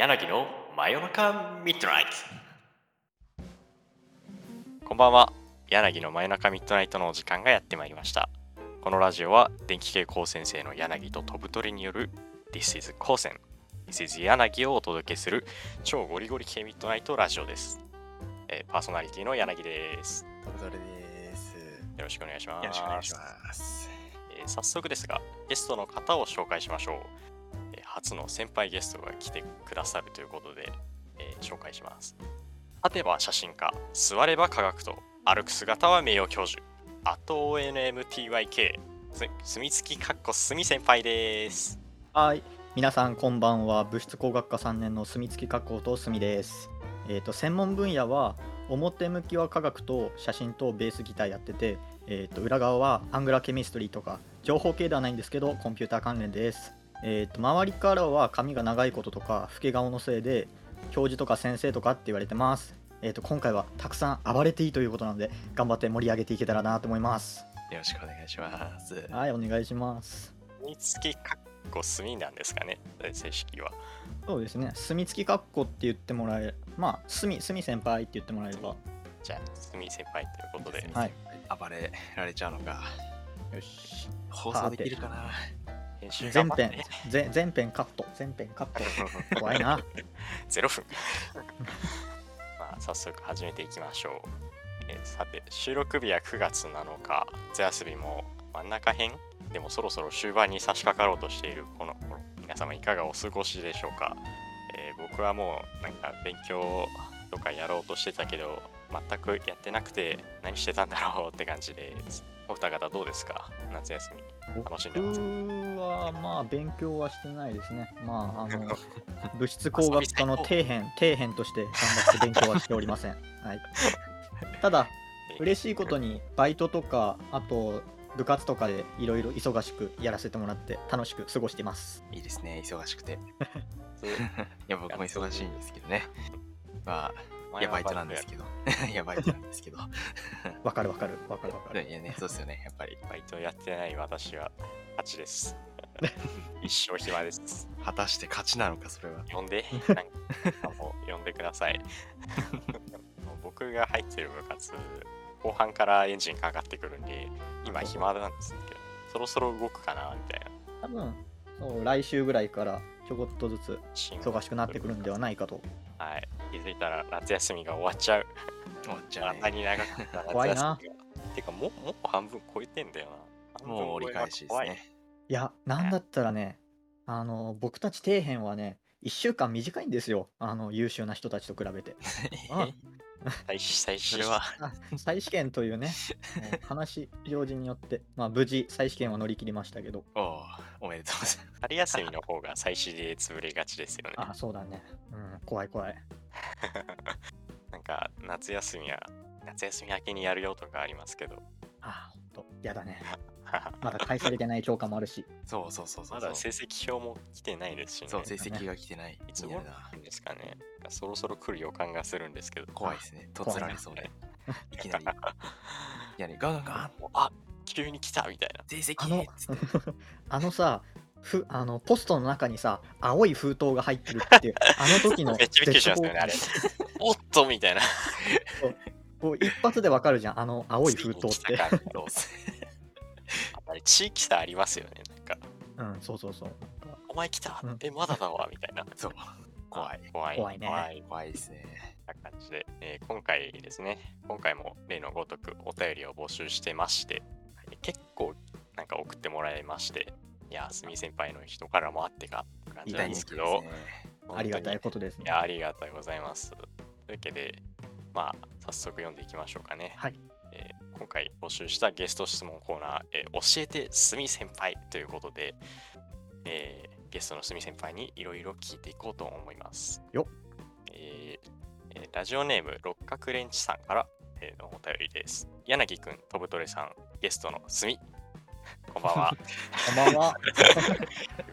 柳の真夜中ミッドナイト。こんばんは。柳の真夜中ミッドナイトのお時間がやってまいりました。このラジオは電気系高専生の柳と飛ぶ鳥による This is 高専 This is 柳をお届けする超ゴリゴリ系ミッドナイトラジオです、えーパーソナリティの柳です。トブトレです。よろしくお願いします。よろしくお願いします。えー早速ですがゲストの方を紹介しましょう、えー初の先輩ゲストが来てくださるということで、えー紹介します立てば写真家座れば科学と歩く姿は名誉教授あと ONMTYK す墨付きかっこ墨先輩ですはい、皆さんこんばんは。物質工学科3年の住月加工と住です。えっ、と専門分野は表向きは科学と写真とベースギターやってて、えっ、と裏側はアングラケミストリーとか情報系ではないんですけどコンピューター関連です。えっ、と周りからは髪が長いこととか老け顔のせいで教授とか先生とかって言われてます。えっ、と今回はたくさん暴れていいということなので頑張って盛り上げていけたらなと思います。よろしくお願いします。はい、お願いします。墨付きかっこ墨なんですかね？正式はそうですね、墨付きかっこって言ってもらえまあ、墨、墨先輩って言ってもらえれば。じゃあ墨先輩ということではい。暴れられちゃうのか。よし。放送できるかな？全編頑張って、ぜ全編カット、全編カット。怖いな。0分。まあ早速始めていきましょう、えーさて収録日は9月7日。夏休みも真ん中編。でもそろそろ終盤に差し掛かろうとしているこの頃。皆様いかがお過ごしでしょうか、えー僕はもうなんか勉強とかやろうとしてたけど全くやってなくて何してたんだろうって感じですお二方どうですか？夏休み楽しんでます僕はまあ勉強はしてないですね。まあ、あの、物質工学科の底辺、底辺として頑張って勉強はしておりません。はい。ただ、嬉しいことにバイトとか、あと部活とかでいろいろ忙しくやらせてもらって楽しく過ごしています。いいですね、忙しくて。いや、僕も忙しいんですけどね。まあ、いや、バイトなんですけど。いや、バイトなんですけど。わかるわかるわかるわかる。いやね、そうですよね、やっぱり。バイトやってない私は8です。一生暇です。果たして勝ちなのか、それは。呼んで、なんかもう呼んでください。僕が入ってる部活、後半からエンジンかかってくるんで、今暇なんですけど、そろそろ動くかなみたいな。多分そう来週ぐらいからちょこっとずつ進忙しくなってくるんではないかと。はい。気づいたら夏休みが終わっちゃう。終わっちゃうね。あんなに長かった夏休みが。怖いなてか、もう、もう半分超えてんだよな。もう折り返しですね。いや、なんだったらね、あの僕たち底辺はね、1週間短いんですよ、あの優秀な人たちと比べて。あ 最終、最終それは、あ再試験というね、もう話、行事によって、まあ、無事、再試験は乗り切りましたけど、おおおめでとうございます。春休みの方が最終で潰れがちですよね。あ、そうだね、うん、怖い怖い。なんか夏休みは夏休み明けにやるよとかありますけどあ、と、やだね。まだ返されてない教科もあるし、そうそうそうそう。まだ成績表も来てないですしね。そう、成績が来てない。いつ頃なんですかね。そろそろ来る予感がするんですけど。怖いですね。とつられそうで。いきなり。いやね、ガンガンガン。あ急に来たみたいな。成績！あの あのさ、ふあのポストの中にさ、青い封筒が入ってるっていう、あの時のめっちゃびっくりしますよねあれ。おっとみたいなこう一発でわかるじゃん、あの青い封筒って。あれ地域差ありますよねなんかうん、そうそうそう。お前来た、うんえまだだわみたいなそう。怖い。怖い怖いね怖い怖いですね。な感じで、えー今回ですね、今回も例のごとくお便りを募集してまして、結構なんか送ってもらいまして、いや、すみ先輩の人からもあってかって感じなんですけど。ありがたい本ことですね。いや、ありがとうございます。というわけで、まあ、早速読んでいきましょうかね。はい。えー今回募集したゲスト質問コーナー、えー教えてすみ先輩ということで、えーゲストのすみ先輩にいろいろ聞いていこうと思います。よえーえーラジオネーム六角レンチさんから、えーのお便りです。柳くん、とぶとれさん、ゲストのすみ。こんばんは。こんばんは。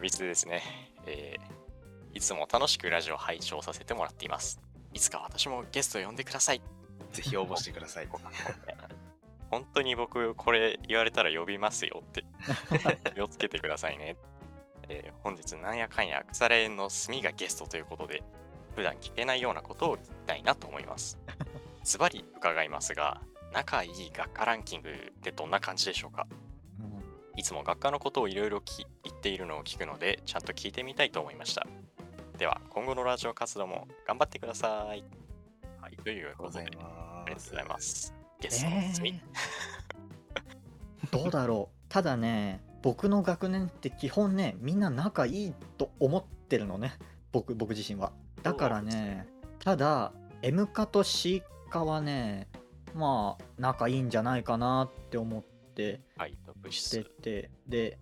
ミツですね、えーいつも楽しくラジオ拝聴させてもらっています。いつか私もゲスト呼んでください。ぜひ応募してください。本当に僕これ言われたら呼びますよって 気をつけてくださいね。えー本日なんやかんや腐れ縁の炭がゲストということで、普段聞けないようなことを聞きたいなと思います。ズバリ伺いますが、仲いい学科ランキングってどんな感じでしょうか？うんいつも学科のことをいろいろ言っているのを聞くので、ちゃんと聞いてみたいと思いました。では、今後のラジオ活動も頑張ってください。はい、ということでござい、ありがとうますございます。ゲストのえ。すみ、ー どうだろう。ただね僕の学年って基本ねみんな仲いいと思ってるのね。僕僕自身は。だからねただ M 科と C 科はねまあ仲いいんじゃないかなって思ってはい、物して質。て。で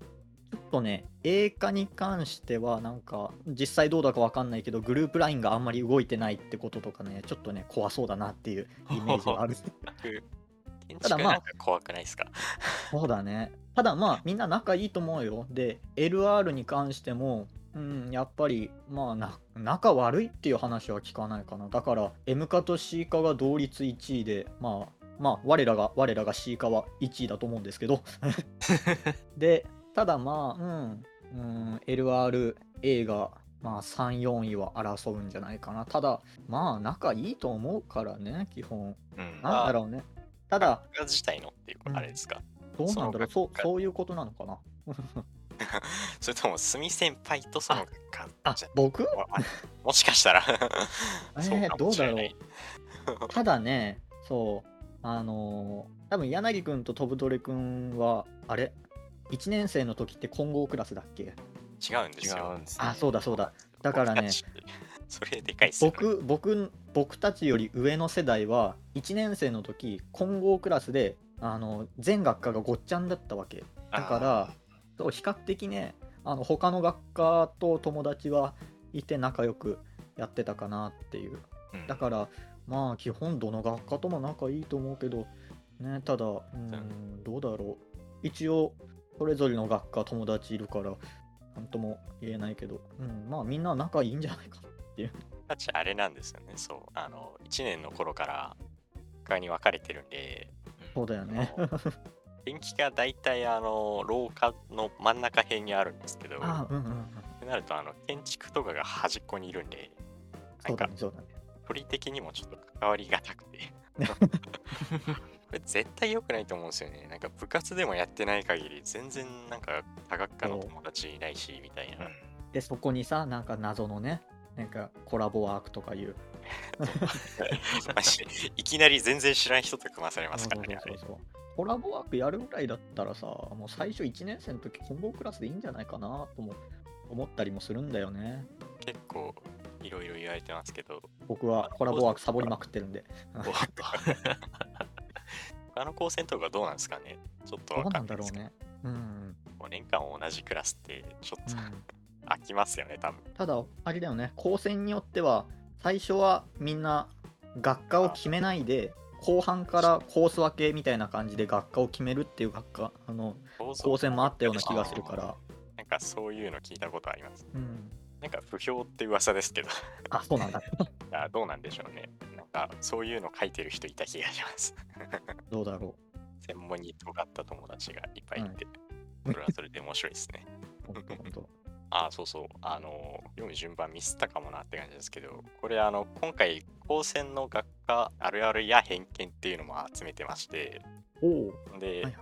ちょっとね A 科に関してはなんか実際どうだかわかんないけどグループ LINE があんまり動いてないってこととかねちょっとね怖そうだなっていう イメージはある建 ただまあ怖くないですか？そうだね。ただまあみんな仲いいと思うよ。で LR に関しても、うん、やっぱりまあな仲悪いっていう話は聞かないかな。だから M 科と C 科が同率1位でまあまあ我らが我らが C 科は1位だと思うんですけどでただまあうん、うん、LRA がまあ3、4位は争うんじゃないかな。ただまあ仲いいと思うからね基本。うん。なんだろうね。ただ自体のっていううんあれですか、どうなんだろう。そうそういうことなのかな。それともすみ先輩とその学科あじゃ僕もしかしたら。えーそうかもしれない。ただねそうあのー多分柳くんと飛ぶどれくんはあれ？1年生の時って混合クラスだっけ？違うんです違ようんですね。あそうだそうだ。だからね それでかいっすよね。僕僕僕たちより上の世代は1年生の時混合クラスであの全学科がごっちゃんだったわけ。だからそう比較的ねあの他の学科と友達はいて仲良くやってたかなっていう。うん。だからまあ基本どの学科とも仲いいと思うけどねただうーんどうだろう。一応それぞれの学科友達いるからなんとも言えないけど、うん、まあみんな仲いいんじゃないかな僕たちあれなんですよね。そうあの1年の頃から学科に分かれてるんでそうだよね。電気が大体あの廊下の真ん中辺にあるんですけどああうんうんうん。ってなるとあの建築とかが端っこにいるんでなんか的にもちょっと関わりがたくて。こ れ絶対良くないと思うんですよね。なんか部活でもやってない限り全然なんか多学科の友達いないしみたいな。でそこにさなんか謎のねなんかコラボワークとかいう。いきなり全然知らん人と組まされますからねそうそうそうコラボワークやるぐらいだったらさもう最初1年生の時混合クラスでいいんじゃないかなとも思ったりもするんだよね。結構いろいろ言われてますけど。僕はコラボワークサボりまくってるんで 他の高専とかどうなんですかね。ちょっとどうなわかんないですけど。んだろうね。うん、5年間同じクラスってちょっとうん、飽きますよね多分。ただあれだよね。高専によっては最初はみんな学科を決めないで後半からコース分けみたいな感じで学科を決めるっていう学科あの高専もあったような気がするから。なんかそういうの聞いたことあります。うんなんか不評って噂ですけど。あそうなんだ。あどうなんでしょうね。なんかそういうの書いてる人いた気がします。どうだろ専門に尖った友達がいっぱいいて、はそれはそれで面白いですね。うほんとほんとあそうそう。あの読む順番ミスったかもなって感じですけどこれあの今回高専の学科あるあるや偏見っていうのも集めてまして。おお。はで、いはい。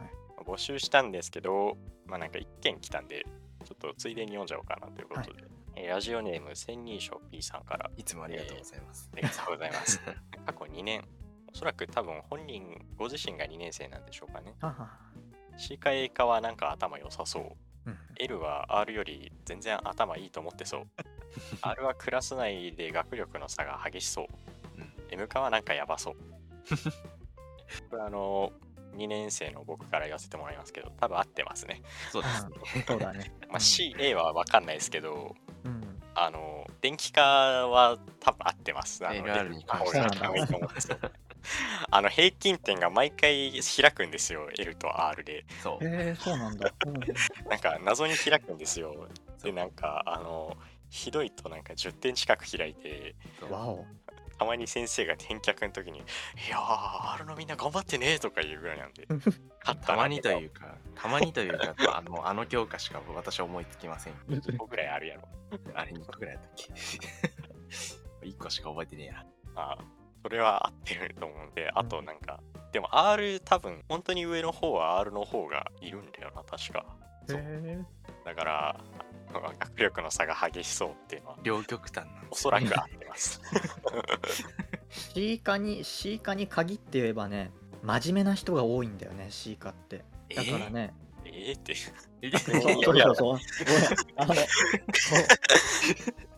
募集したんですけどまあなんか一件来たんでちょっとついでに読んじゃおうかなということで、えーラジオネーム千人称 P さんから。いつもありがとうございます。ありがとうございます。過去2年。おそらく多分本人ご自身が2年生なんでしょうかね。C か A かはなんか頭良さそう。うん、L は R より全然頭いいと思ってそう。R はクラス内で学力の差が激しそう、うん。M かはなんかやばそう。これあの2年生の僕から言わせてもらいますけど多分合ってますね、そうですね。そうだねまあ、CA は分かんないですけどうんあの電気科は多分合ってます。あの LR に関しては。あの平均点が毎回開くんですよ L と R で。そう。へえそうなんだ、うん、なんか謎に開くんですよ。でなんかあのひどいとなんか10点近く開いて。わおたまに先生が返却の時に「いやー R のみんな頑張ってね」とか言うぐらいなんで たまにというか、たまにというか、あのあの教科しか私は思いつきません。1個ぐらいあるやろあれ2個ぐらいだったっけ ?1 個しか覚えてねえな。まあそれは合ってると思うんであとなんか、でも R 多分本当に上の方は R の方がいるんだよな確かそうへだから学力の差が激しそうっていうのは両極端なんですおそらく合ってます。C 科に C 科に限って言えばね真面目な人が多いんだよね C 科って。だからね、えー？って。えそうそうそうそう。あのそう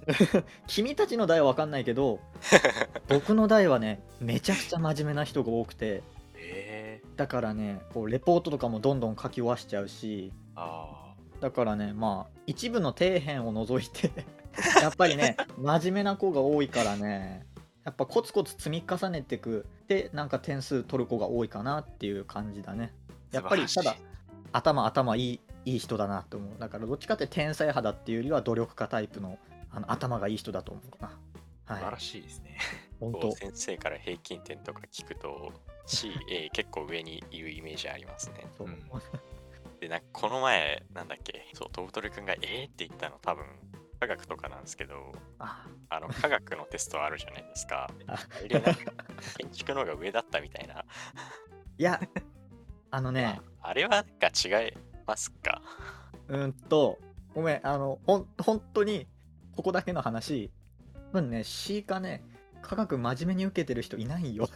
君たちの代は分かんないけど 僕の代はねめちゃくちゃ真面目な人が多くて。えだからねこうレポートとかもどんどん書き終わしちゃうし。ー、あだからねまあ一部の底辺を除いて やっぱりね真面目な子が多いからねやっぱコツコツ積み重ねていくでなんか点数取る子が多いかなっていう感じだね。やっぱりただ頭頭いいいい人だなと思う。だからどっちかって天才派だっていうよりは努力家タイプのあの頭がいい人だと思うな。あ、素晴らはいしいですね。本当。先生から平均点とか聞くと CA 結構上にいるイメージありますね。そう、うんでなんかこの前なんだっけ？そうトブトル君がえーって言ったの多分科学とかなんですけどあ。あの科学のテストあるじゃないですか。建築の方が上だったみたいな、いやあのね。あれはなんか違いますか？うんと、ごめん、あの、ほん、本当に、ここだけの話、多分ね、C かね、科学真面目に受けてる人いないよ。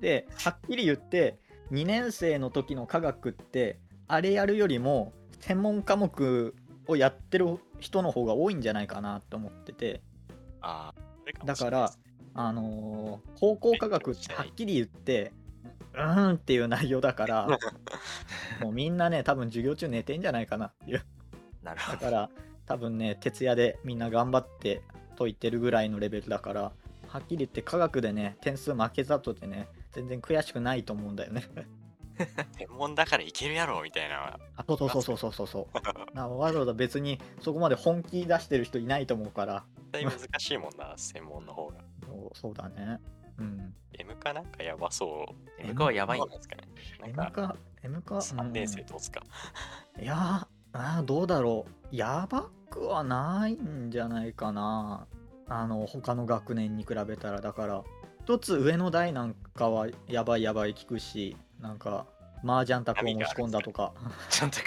で、はっきり言って、2年生の時の科学って、あれやるよりも、専門科目をやってる人の方が多いんじゃないかなと思ってて、あそれもだからあのー高校科学ってはっきり言って、うーんっていう内容だから、もうみんなね、多分授業中寝てんじゃないかなっていう。あ、なるほど。だから多分ね徹夜でみんな頑張って解いてるぐらいのレベルだからはっきり言って科学でね点数負けたとでね全然悔しくないと思うんだよね。天文だからいけるやろみたいな。あそうそうそうそうそうそう。なわざわざ別にそこまで本気出してる人いないと思うから。絶対難しいもんな専門の方が。そうそうだね。うん。M かなんかやばそう。M 科はやばいんですかね。M かか M か3年生うん。どうですか、いやーあーどうだろう。やばくはないんじゃないかな。あの他の学年に比べたら。だから一つ上の代なんかはやばいやばい聞くしなんか麻雀卓を持ち込んだとかちゃんとく。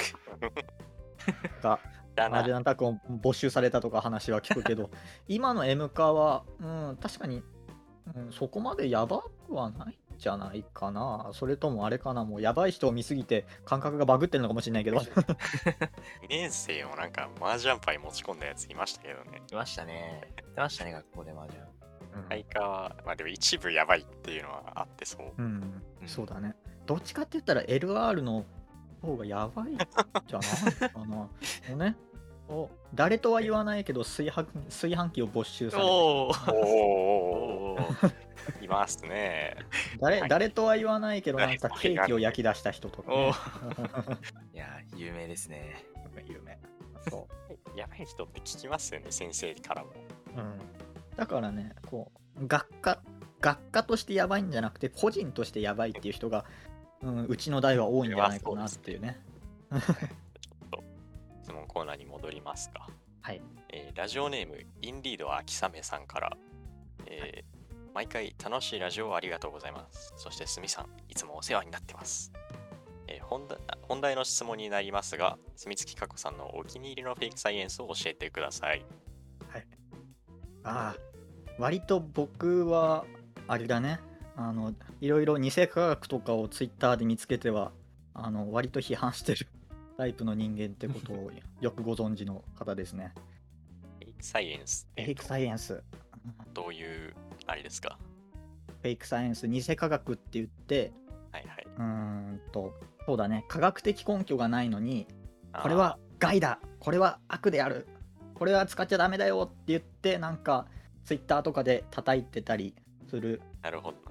が麻雀卓を没収されたとか話は聞くけど 今の M 化は、うん、確かに、うん、そこまでやばくはないんじゃないかなそれともあれかなもうやばい人を見すぎて感覚がバグってるのかもしれないけど2年生もなんか麻雀パイ持ち込んだやついましたけどねいましたね。いましたね、学校で麻雀。相川はまあでも一部やばいっていうのはあってそう。うん、うん。そうだね。どっちかって言ったら LR の方がやばいんじゃないかな。もうね、お誰とは言わないけど炊飯炊飯器を没収されたおお。いますね誰はい誰とは言わないけどなんか誰ケー。キを焼き出した人とか、おね、いや、有名ですね。有名そやばい人って聞きますよね先生からもう、うん、だからねこう学科学科としてやばいんじゃなくて個人としてやばいっていう人が、うん、うちの代は多いんじゃないかなっていうね。質問コーナーに戻りますか。はい。えーラジオネームインリード秋雨さんから、えー毎回楽しいラジオをありがとうございます。そしてすみさんいつもお世話になってます、えー本題本題の質問になりますが住月かこさんのお気に入りのフェイクサイエンスを教えてくださいああ割と僕はあれだね。あのいろいろ偽科学とかをツイッターで見つけてはあの割と批判してる タイプの人間ってことをよくご存知の方ですね。フェイクサイエンスフェイクサイエンス。どういうあれですか？フェイクサイエンス、偽科学って言って、はいはい。うーんと、そうだね、科学的根拠がないのに、これは害だ、これは悪である、これは使っちゃダメだよって言って、なんか、ツイッターとかで叩いてたりする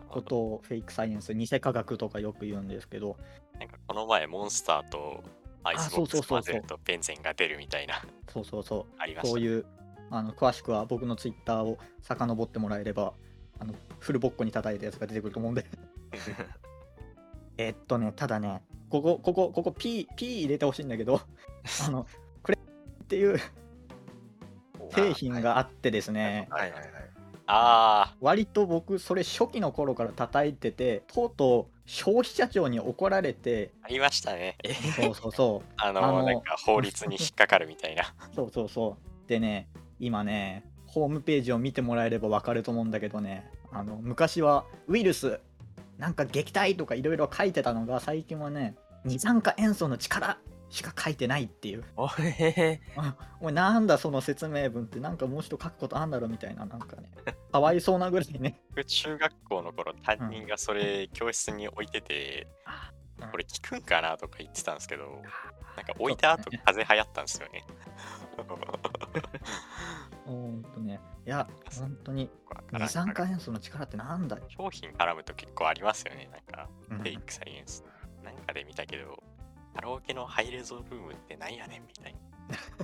ことをフェイクサイエンス、偽科学とかよく言うんですけど、なんかこの前モンスターとアイスボックス混ぜるとベンゼンが出るみたいな。そうそうそう、ありました。そういう、あの詳しくは僕のツイッターを遡ってもらえればあのフルボッコに叩いたやつが出てくると思うんで。えっとねただねここここここ P, P 入れてほしいんだけどあのこれっていう製品があってですねはいはいはい。あ割と僕それ初期の頃から叩いててとうとう消費者庁に怒られてあ、ありましたね。えそうそうそう あの、あのなんか法律に引っかかるみたいな。そうそうそう。でね、今ね、ホームページを見てもらえればわかると思うんだけどね、あの昔はウイルス、なんか撃退とかいろいろ書いてたのが、最近はね、二酸化塩素の力しか書いてないっていう。おへへあおい、なんだその説明文って、なんかもう一度書くことあんだろみたいな、なんかね、かわいそうなぐらいね。僕中学校の頃、担任がそれ教室に置いてて、うんこれ聞くんかなとか言ってたんですけど、なんか置いた後風邪流行ったんですよね。ほんとね、いや、本当に二酸化塩素の力ってなんだよ。商品絡むと結構ありますよね。なんか、うんフェイクサイエンス。なんかで見たけど、カラオケのハイレゾルームってなんやねんみたいな。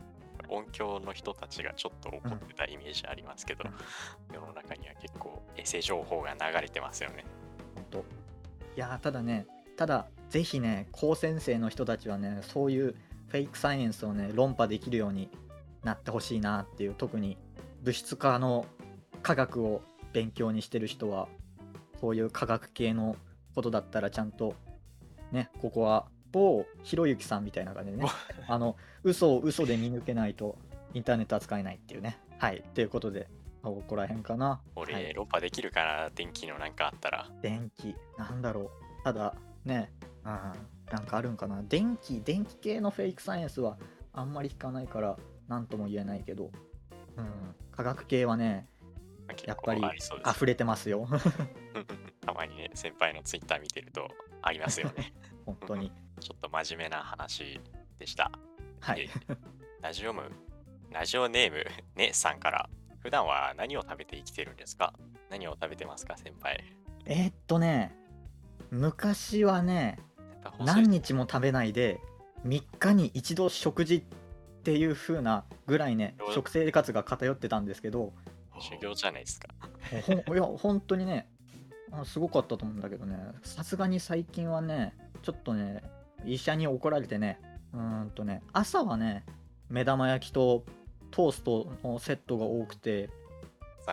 音響の人たちがちょっと怒ってたイメージありますけど、う ん世の中には結構エセ情報が流れてますよね。本当いやーただねただぜひね高専生の人たちはねそういうフェイクサイエンスをね論破できるようになってほしいなっていう特に物質化の科学を勉強にしてる人はそういう科学系のことだったらちゃんとねここは某ひろゆきさんみたいな感じでね。あの嘘を嘘で見抜けないとインターネットは使えないっていうね。はい。ということでここら辺かな。俺、はい。論破できるかな？電気のなんかあったら。電気。なんだろう。ただねうん。なんかあるんかな。電気電気系のフェイクサイエンスはあんまり聞かないから何とも言えないけど。うん。科学系はねやっぱり溢れてますよ。たまにね、先輩のツイッター見てるとありますよね。本当にちょっと真面目な話でした。はいでラジオム、ラジオネーム、ねさんから、普段は何を食べて生きてるんですか？何を食べてますか、先輩？えーっとね昔はね何日も食べないで3日に一度食事っていう風なぐらいねうん食生活が偏ってたんですけど修行じゃないですか。いや本当にねあすごかったと思うんだけどねさすがに最近はねちょっとね医者に怒られてねうーんとね朝はね目玉焼きとトーストのセットが多くて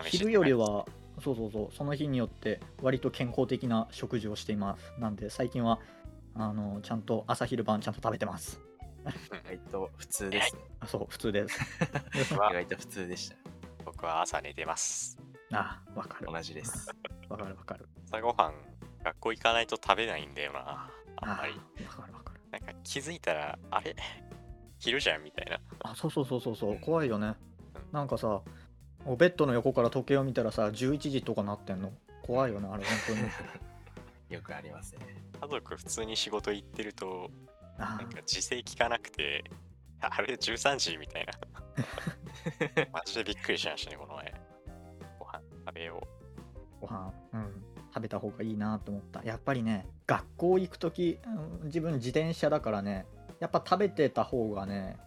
昼よりはそうそうそうその日によって割と健康的な食事をしていますなんで最近はあのちゃんと朝昼晩ちゃんと食べてます 意外と普通ですね。あそう普通です 意外と普通でした。僕は朝寝てます。あわかる同じです。わかるわかる朝ごはん、学校行かないと食べないんだよな。あんまり。わかるわかる。なんか気づいたら、あれ？昼じゃんみたいな。あそうそうそうそうそう。うん。怖いよね。うん。なんかさおベッドの横から時計を見たらさ11時とかなってんの？怖いよねあれ本当に。よくありますね。家族普通に仕事行ってると、あなんか時勢聞かなくて、あれ？13時みたいな。マジでびっくりしましたね、この前。ご飯食べよご飯。うん食べた方がいいなと思ったやっぱりね学校行く時、うん自分自転車だからねやっぱ食べてた方がね、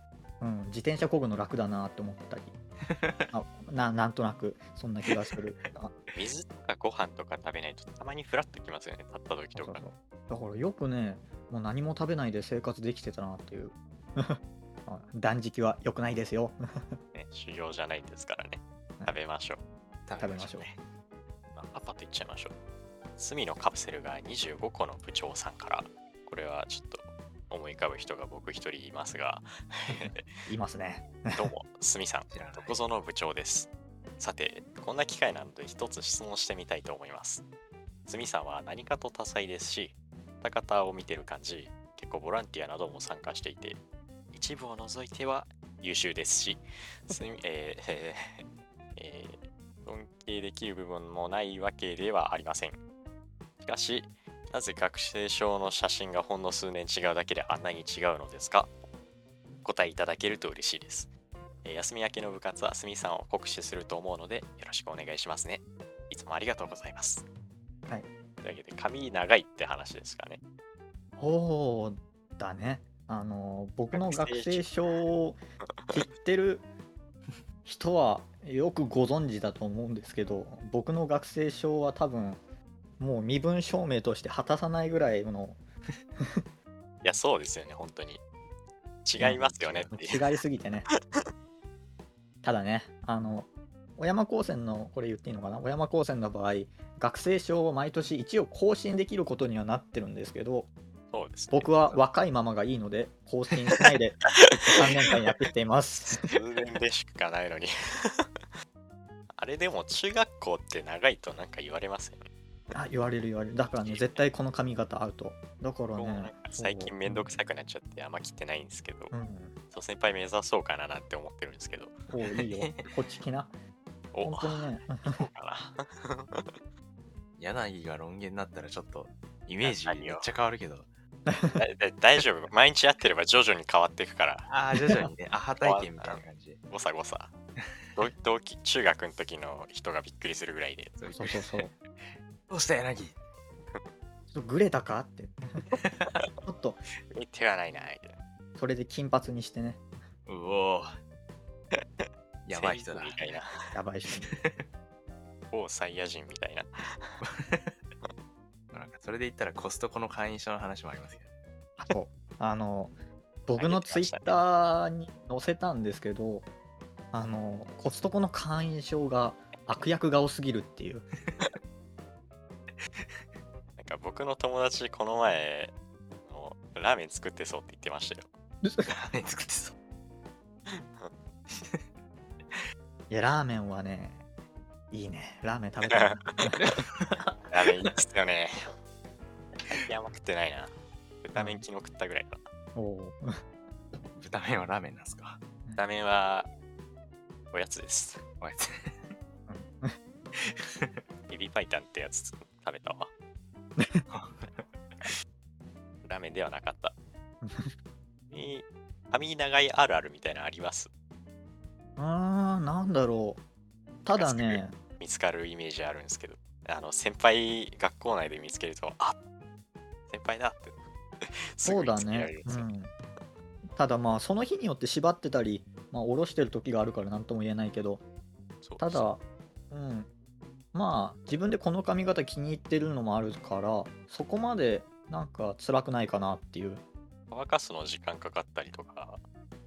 うん、自転車こぐの楽だなって思ったり あななんとなくそんな気がする。水とかご飯とか食べないとたまにフラッときますよね、立った時とか。だからよくねもう何も食べないで生活できてたなっていう あ断食は良くないですよね、修行じゃないですからねはい。食べましょう。食べましょうね。まあ、パパと言っちゃいましょう。隅のカプセルが25個の部長さんから、これはちょっと思い浮かぶ人が僕一人いますが、いますねどうも、隅さん、どこぞの部長です。さて、こんな機会なので一つ質問してみたいと思います。隅さんは何かと多彩ですし、方々を見てる感じ、結構ボランティアなども参加していて、一部を除いては優秀ですし、すみえーえーえー尊敬できる部分もないわけではありません。しかし、なぜ学生証の写真がほんの数年違うだけであんなに違うのですか？お答えいただけると嬉しいです。えー休み明けの部活はすみさんを酷使すると思うのでよろしくお願いしますね。いつもありがとうございます。はい。というわけで、髪長いって話ですかね。そうだねあの僕の学生証を知ってる 人はよくご存知だと思うんですけど僕の学生証は多分もう身分証明として果たさないぐらいの いや、そうですよね、本当に。違いますよねっていう。違いすぎてね ただねあの小山高専のこれ言っていいのかな？小山高専の場合学生証を毎年一応更新できることにはなってるんですけどそうです、ね。僕は若いままがいいので更新しないで 3年間やってきています数年でしかないのに。あれでも中学校って長いとなんか言われますよね。あ言われる言われる。だからね絶対この髪型合うと。だからね最近めんどくさくなっちゃってあんま切ってないんですけど、うん。そう先輩目指そうかななんて思ってるんですけど、おういいよ。こっち来な。お。本当にね。柳 がロン毛になったらちょっとイメージめっちゃ変わるけど。大丈夫。毎日やってれば徐々に変わっていくから、ああ、徐々にね、アハ体験みたいな感じ。で。誤差誤差。同同期中学の時の人がびっくりするぐらいで。そうそうそうどうした柳。ちょっとグレたかって。ちょっと。え手がないな。みたいな。それで金髪にしてね。うおー。やばい人だ。みたいな。やばい人。に某サイヤ人みたいな。なんかそれで言ったらコストコの会員証の話もありますけど。あそう。あの僕のツイッターに載せたんですけどあのコストコの会員証が悪役が多すぎるっていう 僕の友達この前のラーメン作ってそうって言ってましたよ。ラーメン作ってそう。いやラーメンはねいいねラーメン食べたいな ラーメンいいっすよね。最近あんま食ってないな。豚麺昨日食ったぐらいかな。おう豚麺はラーメンなんすか？豚麺はおやつです。おやつ。エビパイタンってやつ食べたわ。ラーメンではなかった。え髪長いあるあるみたいなのあります？あーなんだろう。ただね。見つかるイメージあるんですけど、あの先輩学校内で見つけると、あ先輩だって。そうだね。うん。ただまあその日によって縛ってたり、まあ、下ろしてる時があるから何とも言えないけど。ただうんまあ自分でこの髪型気に入ってるのもあるからそこまでなんか辛くないかなっていう。乾かすの時間かかったりとか、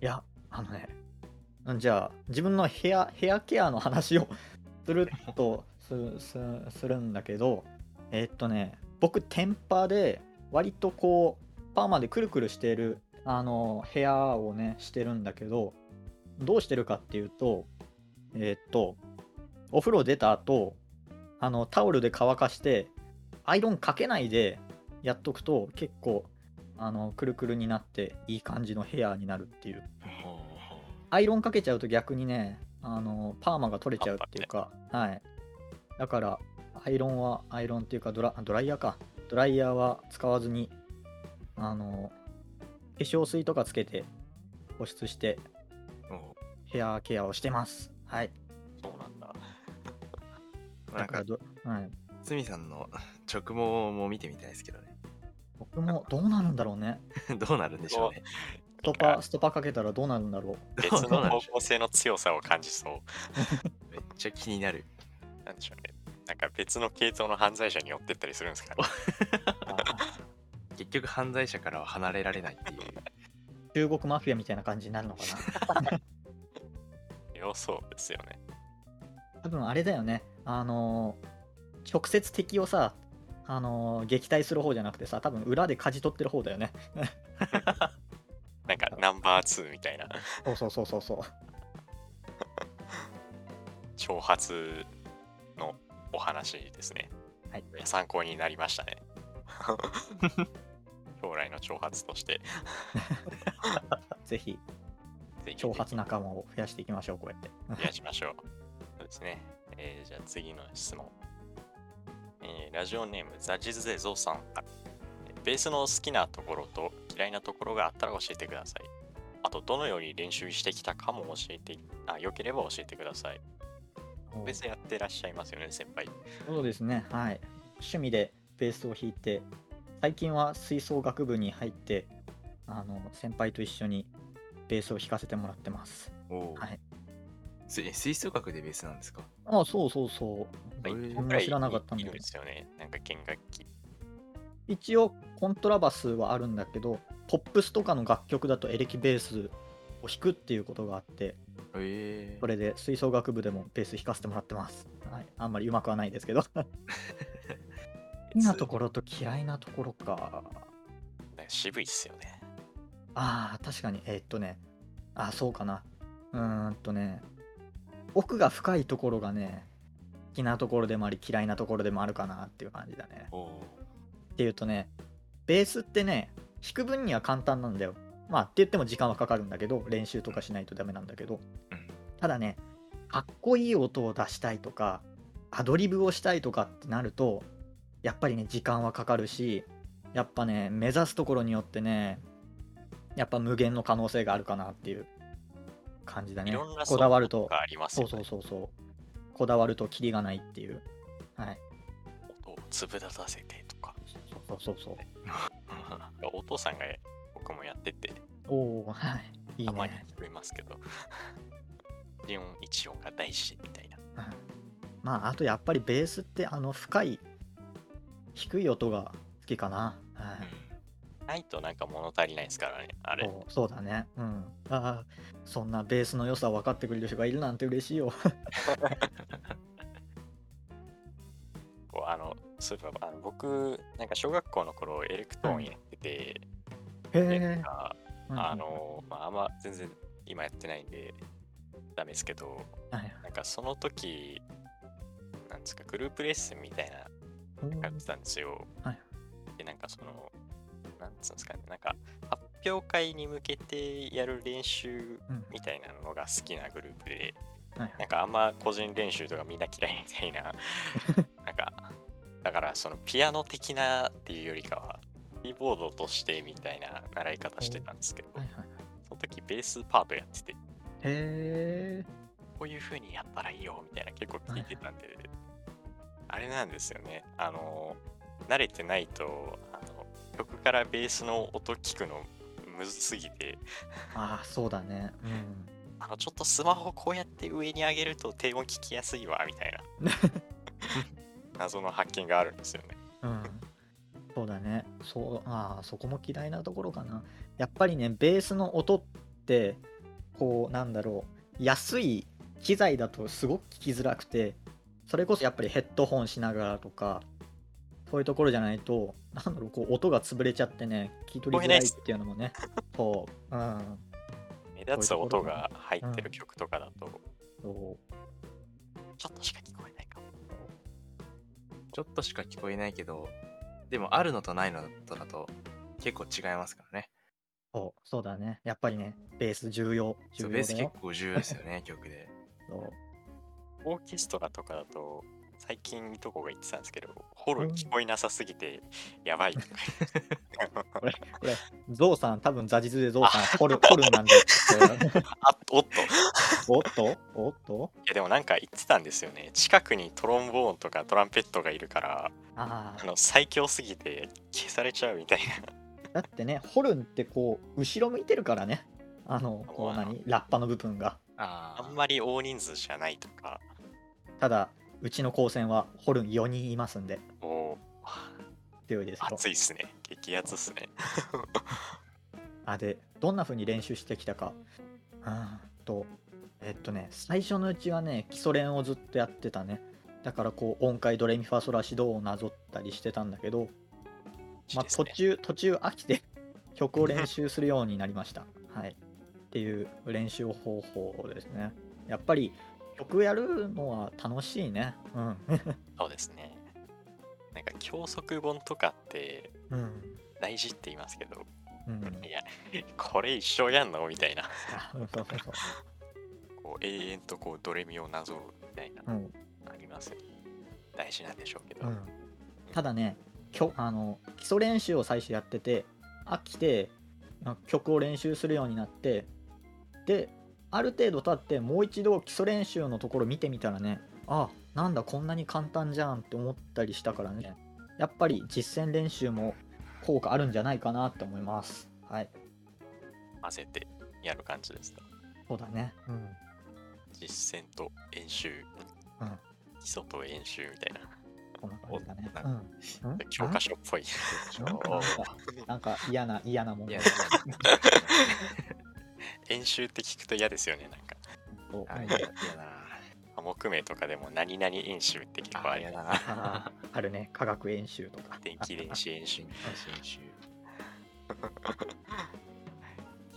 いやあのねうんじゃあ自分のヘアヘアケアの話をするとするんだけどえーっとね僕テンパで割とこうパーマでくるくるしてるあのヘアをねしてるんだけどどうしてるかっていうとえーっとお風呂出た後あのタオルで乾かしてアイロンかけないでやっとくと結構あのくるくるになっていい感じのヘアになるっていう。アイロンかけちゃうと逆にねあのパーマが取れちゃうっていうか、はい。だからアイロンはアイロンっていうかドラドライヤーか。ドライヤーは使わずにあの化粧水とかつけて保湿しておヘアケアをしてます。はいなんか、だからど、はい、つみさんの 直毛も見てみたいですけどね。僕もどうなるんだろうね どうなるんでしょうね。ストパストパかけたらどうなるんだろうの方向性の強さを感じそう。う めっちゃ気になる。なんでしょうね。なんか別の系統の犯罪者に寄ってったりするんですかね。結局犯罪者からは離れられないっていう。中国マフィアみたいな感じになるのかな要そうですよね。多分あれだよねあのー直接敵をさあのー撃退する方じゃなくてさ多分裏で舵取ってる方だよねなんかナンバー2みたいなそうそうそうそうそう挑発のお話ですね。はい参考になりましたね。将来の挑発として。ぜひ挑発仲間を増やしていきましょうこうやって増やしましょう。そうですね。えーじゃあ次の質問。えーラジオネームザジズゼゾウさんから。ベースの好きなところと嫌いなところがあったら教えてください。あと、どのように練習してきたかも教えて、あ、よければ教えてください。ベースやってらっしゃいますよね、先輩。そうですねはい趣味でベースを弾いて最近は吹奏楽部に入ってあの先輩と一緒にベースを弾かせてもらってますおお、はい吹奏楽でベースなんですか？ああ、そうそうそう。まあ、へー一個くらい知らなかったんだけど。ですよね。なんか弦楽器。一応コントラバスはあるんだけどポップスとかの楽曲だとエレキベースを弾くっていうことがあってえ。それで吹奏楽部でもベース弾かせてもらってます、はい、あんまりうまくはないですけど。好きなところと嫌いなところか。なんか渋いっすよね。あー確かに。えーっとね。あそうかな。うーんとね奥が深いところがね好きなところでもあり嫌いなところでもあるかなっていう感じだね。っていうとねベースってね弾く分には簡単なんだよ。まあって言っても時間はかかるんだけど練習とかしないとダメなんだけど。うん。ただねかっこいい音を出したいとかアドリブをしたいとかってなるとやっぱりね時間はかかるしやっぱね目指すところによってねやっぱ無限の可能性があるかなっていう感じだね。いろんなこだわると。ありますそう。そうそうそう。こだわるとキリがないっていう。はい。音を粒立たせてとか。そうそうそうそう。お父さんが僕もやってて、おおはい。いいたまにね聞こえますけど、一音一音が大事みたいな。うんまああとやっぱりベースってあの深い低い音が好きかな、はいないとなんか物足りないですからね、あれ。そうだね。うん。ああそんなベースの良さを分かってくれる人がいるなんて嬉しいよ。こうあのそういえばあの僕、なんか小学校の頃エレクトーンやってて、へでえなんかあの、まあ、あんま全然今やってないんで、ダメですけど、はいなんかその時、なんですか、グループレッスンみたいなうんやってたんですよ。はい。で、なんかその、なんつうんですかね、なんか発表会に向けてやる練習うん。みたいなのが好きなグループで、はいなんかあんま個人練習とかみんな嫌いみたいな、なんか、だからそのピアノ的なっていうよりかは、キーボードとしてみたいな習い方してたんですけど、はいはいその時ベースパートやってて、へえこういう風にやったらいいよみたいな結構聞いてたんで、あれなんですよね。あの、慣れてないと、あの曲からベースの音聞くのむずすぎて、ああそうだね。うん。あのちょっとスマホこうやって上に上げると低音聞きやすいわみたいな。謎の発見があるんですよね。うん、そうだね。そうああそこも嫌いなところかな。やっぱりねベースの音ってこうなんだろう安い機材だとすごく聞きづらくてそれこそやっぱりヘッドホンしながらとかそういうところじゃないとなんだろうこう音が潰れちゃってね聞き取りづらいっていうのもね。そう。うん。目立つ音が入ってる曲とかだと、そう。ちょっとしか聞こえないかも。ちょっとしか聞こえないけどでもあるのとないのとだと結構違いますからね。そう。そうだね。やっぱりねベース重要。重そうベース結構重要ですよね 曲で。そう。オーケストラとかだと、最近いとこが言ってたんですけど、ホルン聞こえなさすぎてやばいこれ、これ、ゾウさん、多分ザジズでゾウさん、ホルホルンなんで。あおっとおっと？おっと？いやでもなんか言ってたんですよね。近くにトロンボーンとかトランペットがいるから、ああの最強すぎて消されちゃうみたいな。あ、だってね、ホルンってこう、後ろ向いてるからね。あの、こう何？ラッパの部分が。ああんまり大人数じゃないとか、ただ、うちの高専はホルン4人いますんで、も強いです熱いっすね。激アツっすね。あ、で、どんな風に練習してきたか。うんと、えっとね、最初のうちはね、基礎練をずっとやってたね。だからこう、音階ドレミファソラシドをなぞったりしてたんだけど、まあ、途中、途中飽きて 曲を練習するようになりました。はい。っていう練習方法ですね。やっぱり曲やるのは楽しいね。うん。そうですね。なんか教則本とかってうん。大事って言いますけど、うん。いや、これ一生やんのみたいな。こう永遠とこうドレミをなぞるみたいな、うん。あります。大事なんでしょうけど。うん、ただねきょあの基礎練習を最初やってて飽きてあ曲を練習するようになってである程度経ってもう一度基礎練習のところ見てみたらねあなんだこんなに簡単じゃんって思ったりしたからね。やっぱり実践練習も効果あるんじゃないかなって思います。はい。混ぜてやる感じですね。そうだね。うん。実践と演習、うん。基礎と演習みたいな。こんな感じだね。おうん。うん？教科書っぽい。なん？か嫌な嫌なもんいや、演習って聞くと嫌ですよね。なんか、そうあ、いや、いやだな。科目名とかでも何々演習って結構ああ、りまいやだな。あ ーあるね、化学演習とか。す。電気電子演習。い。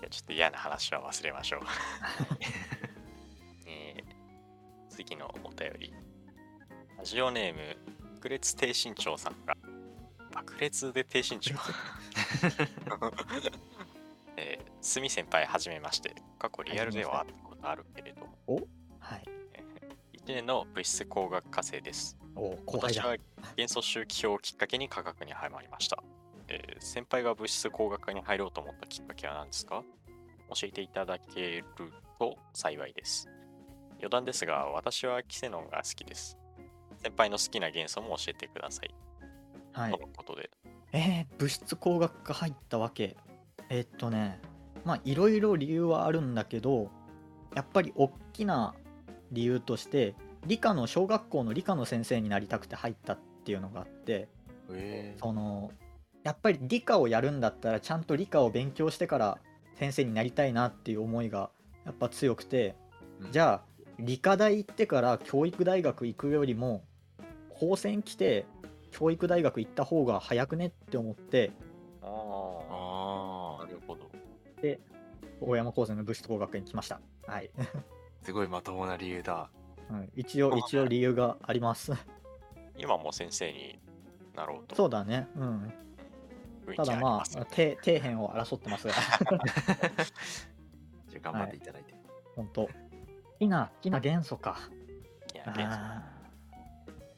や、ちょっと嫌な話は忘れましょう。えー次のお便り。ラジオネーム、爆裂低身長さんが。爆裂で低身長？えー、すみ先輩はじめまして。過去リアルでは会ったことあるけれども、はい。1年の物質工学科生です。お後輩だ。私は元素周期表をきっかけに科学に入りました、えー先輩が物質工学科に入ろうと思ったきっかけは何ですか？教えていただけると幸いです。余談ですが、私はキセノンが好きです。先輩の好きな元素も教えてください。はいと。のことで、えー、物質工学科入ったわけ。えーっとね、まあいろいろ理由はあるんだけど、やっぱり大きな理由として、理科の小学校の理科の先生になりたくて入ったっていうのがあって、え。そのやっぱり理科をやるんだったらちゃんと理科を勉強してから先生になりたいなっていう思いがやっぱ強くて、うん。じゃあ理科大行ってから教育大学行くよりも高専来て教育大学行った方が早くねって思って大山高専の物質工学に来ました。はい。あ、すごいまともな理由だ。うん一応一応理由があります。今も先生になろうとそうだね。うん。ただま気あ底底辺を争ってますが。じゃあ頑張っていただいて。本当。好きな好きな元素か。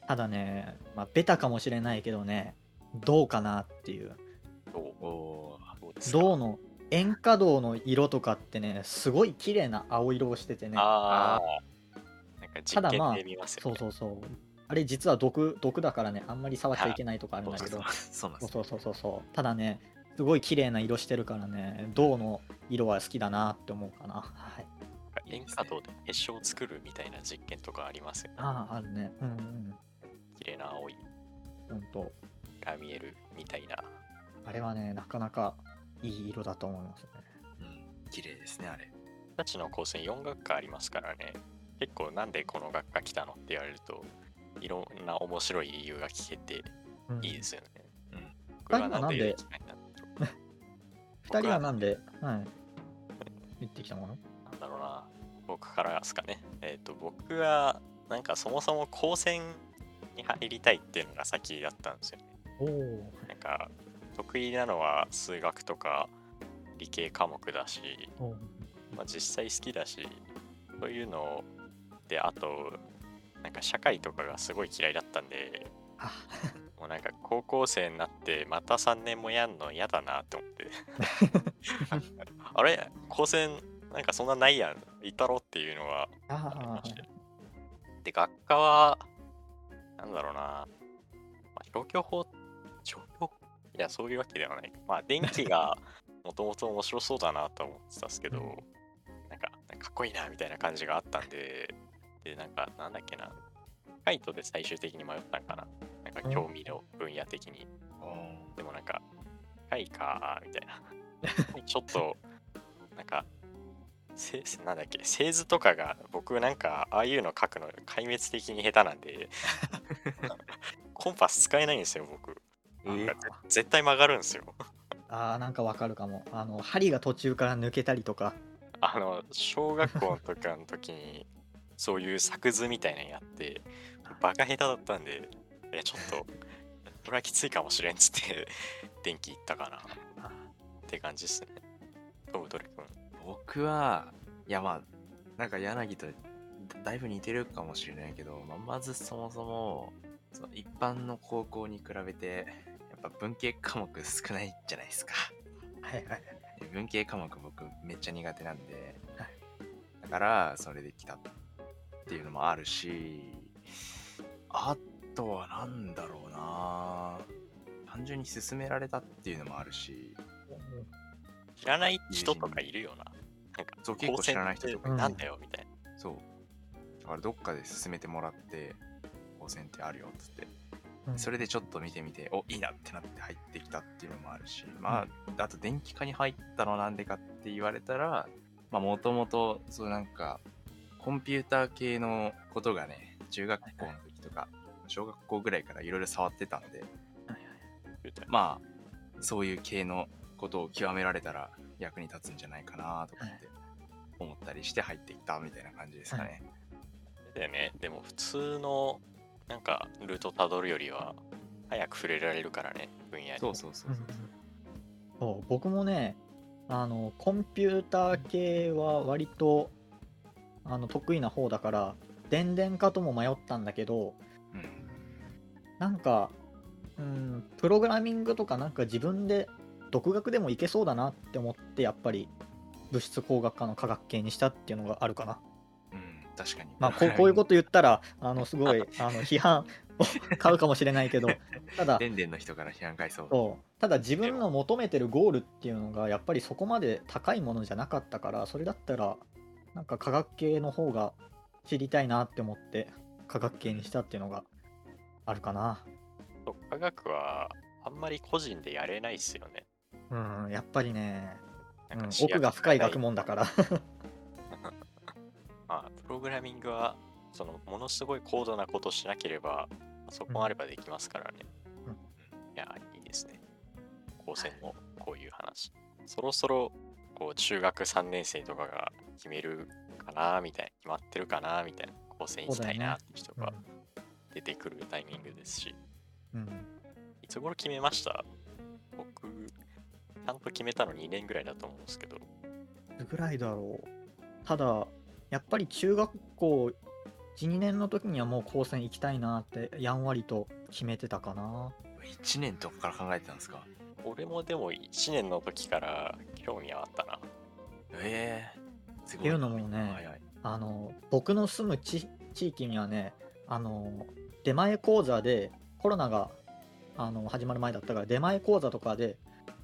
ただね、まあ、ベタかもしれないけどね、銅かなっていう。どう？どうの塩化銅の色とかってね、すごい綺麗な青色をしててね。ああ。なんかた実だまあ験で見ますよ、そうね。そうそう。あれ実は毒毒だからね、あんまり触っちゃいけないとかあるんだけど。そうそうそうそうそう。ただね、すごい綺麗な色してるからね、銅の色は好きだなって思うかな。はい。塩化銅で結晶を作るみたいな実験とかありますよね。ああ、あるね。うんうん。綺麗な青いほんと。が見えるみたいな。あれはね、なかなかいい色だと思いますね。うん、綺麗ですね、あれ。僕たちの高専4学科ありますからね。結構なんでこの学科来たのって言われると、いろんな面白い理由が聞けてうんいいですよね。うん。僕は二人はなんで行きたいんだろう二人はなんで、はい。行ってきたもの？なんだろうな。僕からですかね。えっ、と、僕は、なんかそもそも高専に入りたいっていうのが先だったんですよね。おお。なんか、得意なのは数学とか理系科目だし、おまあ、実際好きだし、そういうので、あと、なんか社会とかがすごい嫌いだったんで、あ、もうなんか高校生になってまた3年もやんの嫌だなって思って。あれ？高専なんかそんなないやん。いたろっていうのはありあま。で、学科は、なんだろうな。まあ、消去法、消去いや、そういうわけではない。まあ、電気が もともと面白そうだなと思ってたんですけど、うんなんか、かっこいいなみたいな感じがあったんで、で、なんか、なんだっけな。カイトで最終的に迷ったんかな。なんか、興味の分野的に。でもなんか、カイかーみたいな。ちょっと、なんか、せなんだっけ、製図とかが僕なんか、ああいうの書くの壊滅的に下手なんで、コンパス使えないんですよ、僕。なんかぜ絶対曲がるんですよ。あーなんかわかるかも。あの、針が途中から抜けたりとか。あの、小学校とかの時に、そういう作図みたいなのやって、バカ下手だったんで、え、ちょっと、これはきついかもしれんっつって、電気行ったかなって感じですね。トムドリ君。僕は、いやまあ、なんか柳とだだいぶ似てるかもしれないけど、まあ、まずそもそも、その一般の高校に比べて、ぱ文系科目少ないじゃないですか。はいはい。で文系科目僕めっちゃ苦手なんで、はいだからそれで来たっていうのもあるし、あとはなんだろうな単純に勧められたっていうのもあるし、知らない人とかいるよな。なんか、そう結構知らない人とかなんだよみたいな。そう。からどっかで進めてもらって高専ってあるよっつってうんそれでちょっと見てみておいいなってなって入ってきたっていうのもあるしまああと電気科に入ったのなんでかって言われたらまあもともとそうなんかコンピューター系のことがね中学校の時とか小学校ぐらいからいろいろ触ってたんでまあそういう系のことを極められたら役に立つんじゃないかなとかって思ったりして入っていったみたいな感じですかね。だよね。でも普通のなんかルートたどるよりは早く触れられるからね、分野に。そうそうそうそう。そう僕もねあのコンピューター系は割とあの得意な方だから電電化とも迷ったんだけどうんなんかうんプログラミングとかなんか自分で独学でもいけそうだなって思ってやっぱり物質工学科の科学系にしたっていうのがあるかなうん、確かに。まあこう こういうこと言ったらあのすごいあの批判を買うかもしれないけど ただでんでんの人から批判買いそう。そうただ自分の求めてるゴールっていうのがやっぱりそこまで高いものじゃなかったからそれだったらなんか科学系の方が知りたいなって思って科学系にしたっていうのがあるかな科学はあんまり個人でやれないっすよね。うんやっぱりね、うん奥が深い学問だからまあ、プログラミングは、その、ものすごい高度なことしなければ、そこあればできますからね。うん。いや、いいですね。高専のこういう話。そろそろ、こう、中学3年生とかが決めるかな、みたいな、決まってるかな、みたいな、高専行きたいなって人が出てくるタイミングですし、うん、うん。いつ頃決めました？僕、ちゃんと決めたの2年ぐらいだと思うんですけど、ぐらいだろう。ただやっぱり中学校12年の時にはもう高専行きたいなってやんわりと決めてたかな1年とかから考えてたんですか？俺もでも1年の時から興味はあったな。ええすごっていうのもねはいはい。あの僕の住む地地域にはねあの出前講座でコロナがあの始まる前だったから出前講座とかで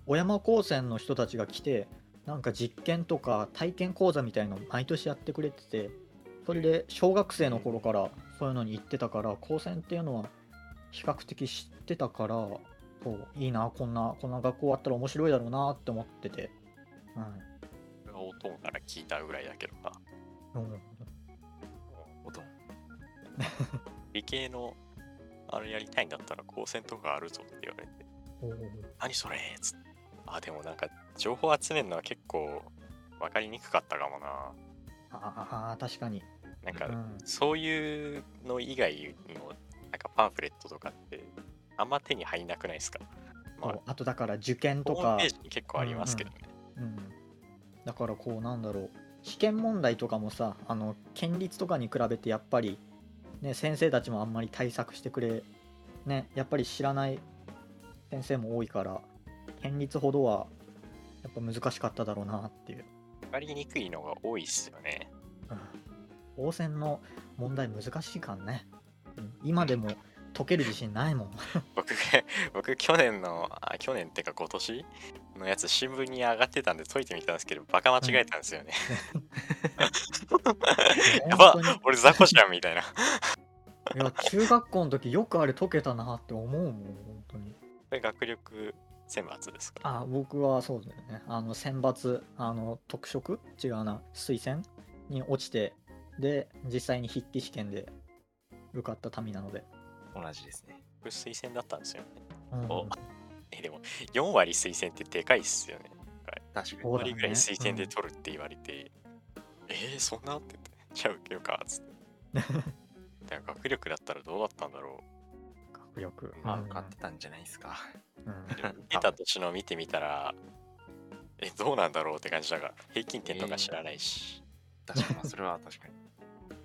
小山高専の人たちが来てなんか実験とか体験講座みたいのを毎年やってくれててそれで小学生の頃からそういうのに行ってたから高専っていうのは比較的知ってたからそういいなこんなこんな学校あったら面白いだろうなって思ってて、俺はおとんから聞いたぐらいだけどな。うんうん、おとん。理系のあれやりたいんだったら高専とかあるぞって言われて、何それっつって。あ、でもなんか情報集めるのは結構分かりにくかったかもな。ああ確かに、なんかうん、そういうの以外にも、なんかパンフレットとかってあんま手に入んなくないですか？まそうあとだから受験あ、とか。ホームページに結構ありますけどね。うん、だからこうなんだろう。試験問題とかもさあの県立とかに比べてやっぱり、ね、先生たちもあんまり対策してくれねやっぱり知らない先生も多いから県立ほどはやっぱ難しかっただろうなっていう、分かりにくいのが多いっすよね。うん、応戦の問題難しいからね、うん。今でも解ける自信ないもん。僕が、僕去年の、あ、去年ってか今年？のやつ新聞に上がってたんで解いてみたんですけど、バカ間違えたんですよね。やば俺雑魚じゃんみたいな。いや中学校の時よくあれ解けたなって思うもん本当に。学力選抜ですか？あ僕はそうだよね。あの選抜あの特色？違うな。推薦？に落ちてで実際に筆記試験で受かった民なので、同じですね。僕推薦だったんですよね。うん。お。え、でも4割推薦ってでかいっすよね。4確かに。そうだね。割ぐらい推薦で取るって言われて、えー、そんな？って言って、じゃあ受けようかっつって。だから学力だったらどうだったんだろ学力まあ、うん受かってたんじゃないですか。うん受けた年の見てみたら、え、どうなんだろうって感じだから、平均点とか知らないし、確かに、まあそれは確かに。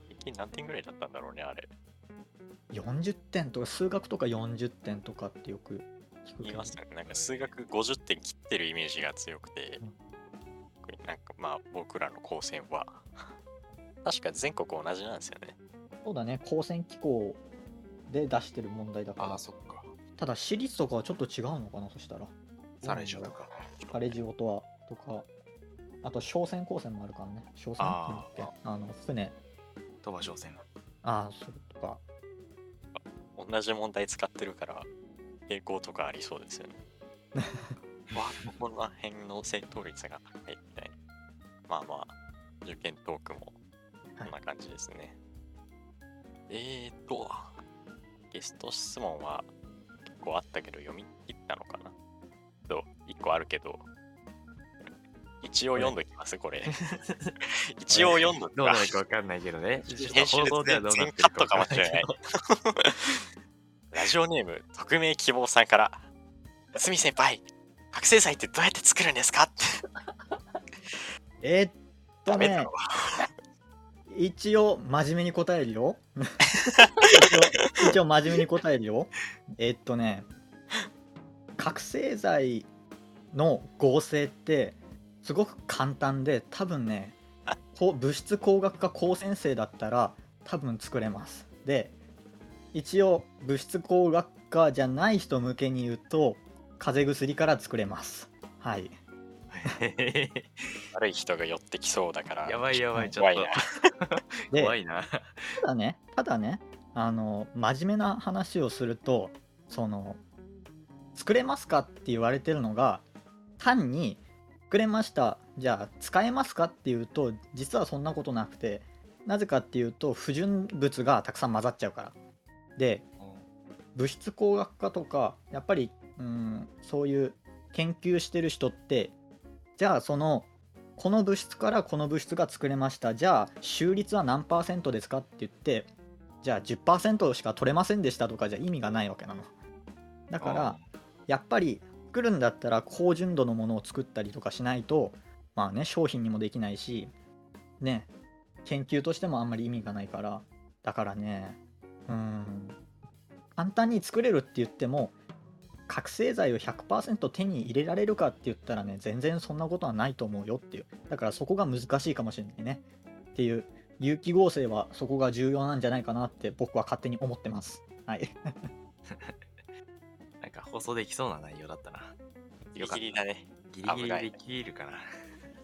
平均何点ぐらいだったんだろうね、あれ。40点とか数学とか40点とかってよく聞くけど言いますよね。なんか数学50点切ってるイメージが強くてうん、なんかまあ僕らの高専は、確か全国同じなんですよね。そうだね高専機構で出してる問題だからああ、そっか。ただ私立とかはちょっと違うのかなそしたらサレジョとか。カレジオとはとかあと商船高専もあるからね商船ってあの船鳥羽商船。ああ、そうとか。同じ問題使ってるから、傾向とかありそうですよね。わあ、この辺の正答率が高いみたいな。まあまあ、受験トークもこんな感じですね。えーと、ゲスト質問は結構あったけど読み切ったのかな？と、1個あるけど、一応読んどきます、これ。一応読んどきどうなます。るかわかんないけどね。編集で全然カットかもしれない。ラジオネーム、匿名希望さんから、すみ先輩、覚醒剤ってどうやって作るんですか？って。えーっとねダメだろ、。一応真面目に答えるよ。一応一応真面目に答えるよ。えっとね、覚醒剤の合成ってすごく簡単で多分ね物質工学科高専生だったら多分作れます。で一応物質工学科じゃない人向けに言うと風邪薬から作れます。はい。悪い人が寄ってきそうだから。やばいやばい、ちょっと怖いな。で怖いな。ただねただねあの真面目な話をするとその作れますかって言われてるのが単に作れましたじゃあ使えますかっていうと実はそんなことなくてなぜかっていうと不純物がたくさん混ざっちゃうからで物質工学科とかやっぱりうんそういう研究してる人ってじゃあそのこの物質からこの物質が作れました。じゃあ収率は何パーセントですかって言ってじゃあ10%しか取れませんでしたとかじゃ意味がないわけなの。だからやっぱり作るんだったら高純度のものを作ったりとかしないとまあね商品にもできないしね研究としてもあんまり意味がないからだからねうん。簡単に作れるって言っても覚醒剤を100%手に入れられるかって言ったらね全然そんなことはないと思うよっていうだからそこが難しいかもしれないねっていう有機合成はそこが重要なんじゃないかなって僕は勝手に思ってますはい なんか放送できそうな内容だったな。ギリギリだね。ギリギリできるかな。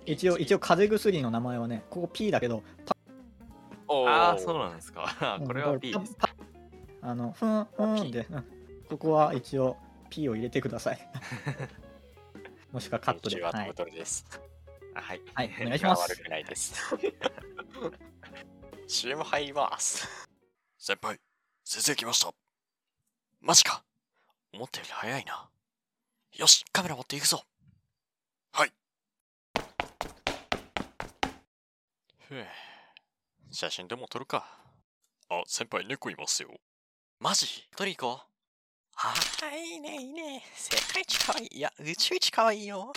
一応 一応風邪薬の名前はねここ P だけどおーああ、そうなんですか。これはうん P です。あのふんふん P でうんここは一応 P を入れてください もしくはカットでははいはい。はいお願いします 悪くないです。CM 入ります。先輩、先生来ました。マジか。思ったより早いな。よし、カメラ持っていくぞ。はい。ふぅ。写真でも撮るか。あ、先輩猫いますよ。マジ？撮り行こう。はーい、いね、いいね。世界一可愛い。いいや、宇宙一可愛いよ。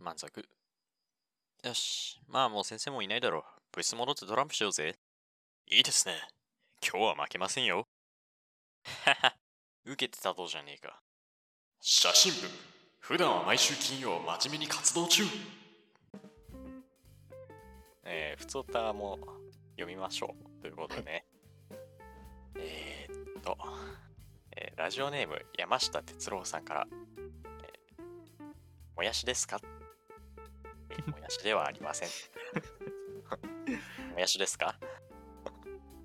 満足。よし。まあもう先生もいないだろう。部室戻ってトランプしようぜ。いいですね。今日は負けませんよ。はは、受けてたとじゃねえか。写真部。普段は毎週金曜真面目に活動中。えー、普通歌も読みましょう。ということでね。えーっと、えーラジオネーム山下哲郎さんから、えーもやしですか？えー もやしではありません。もやしですか？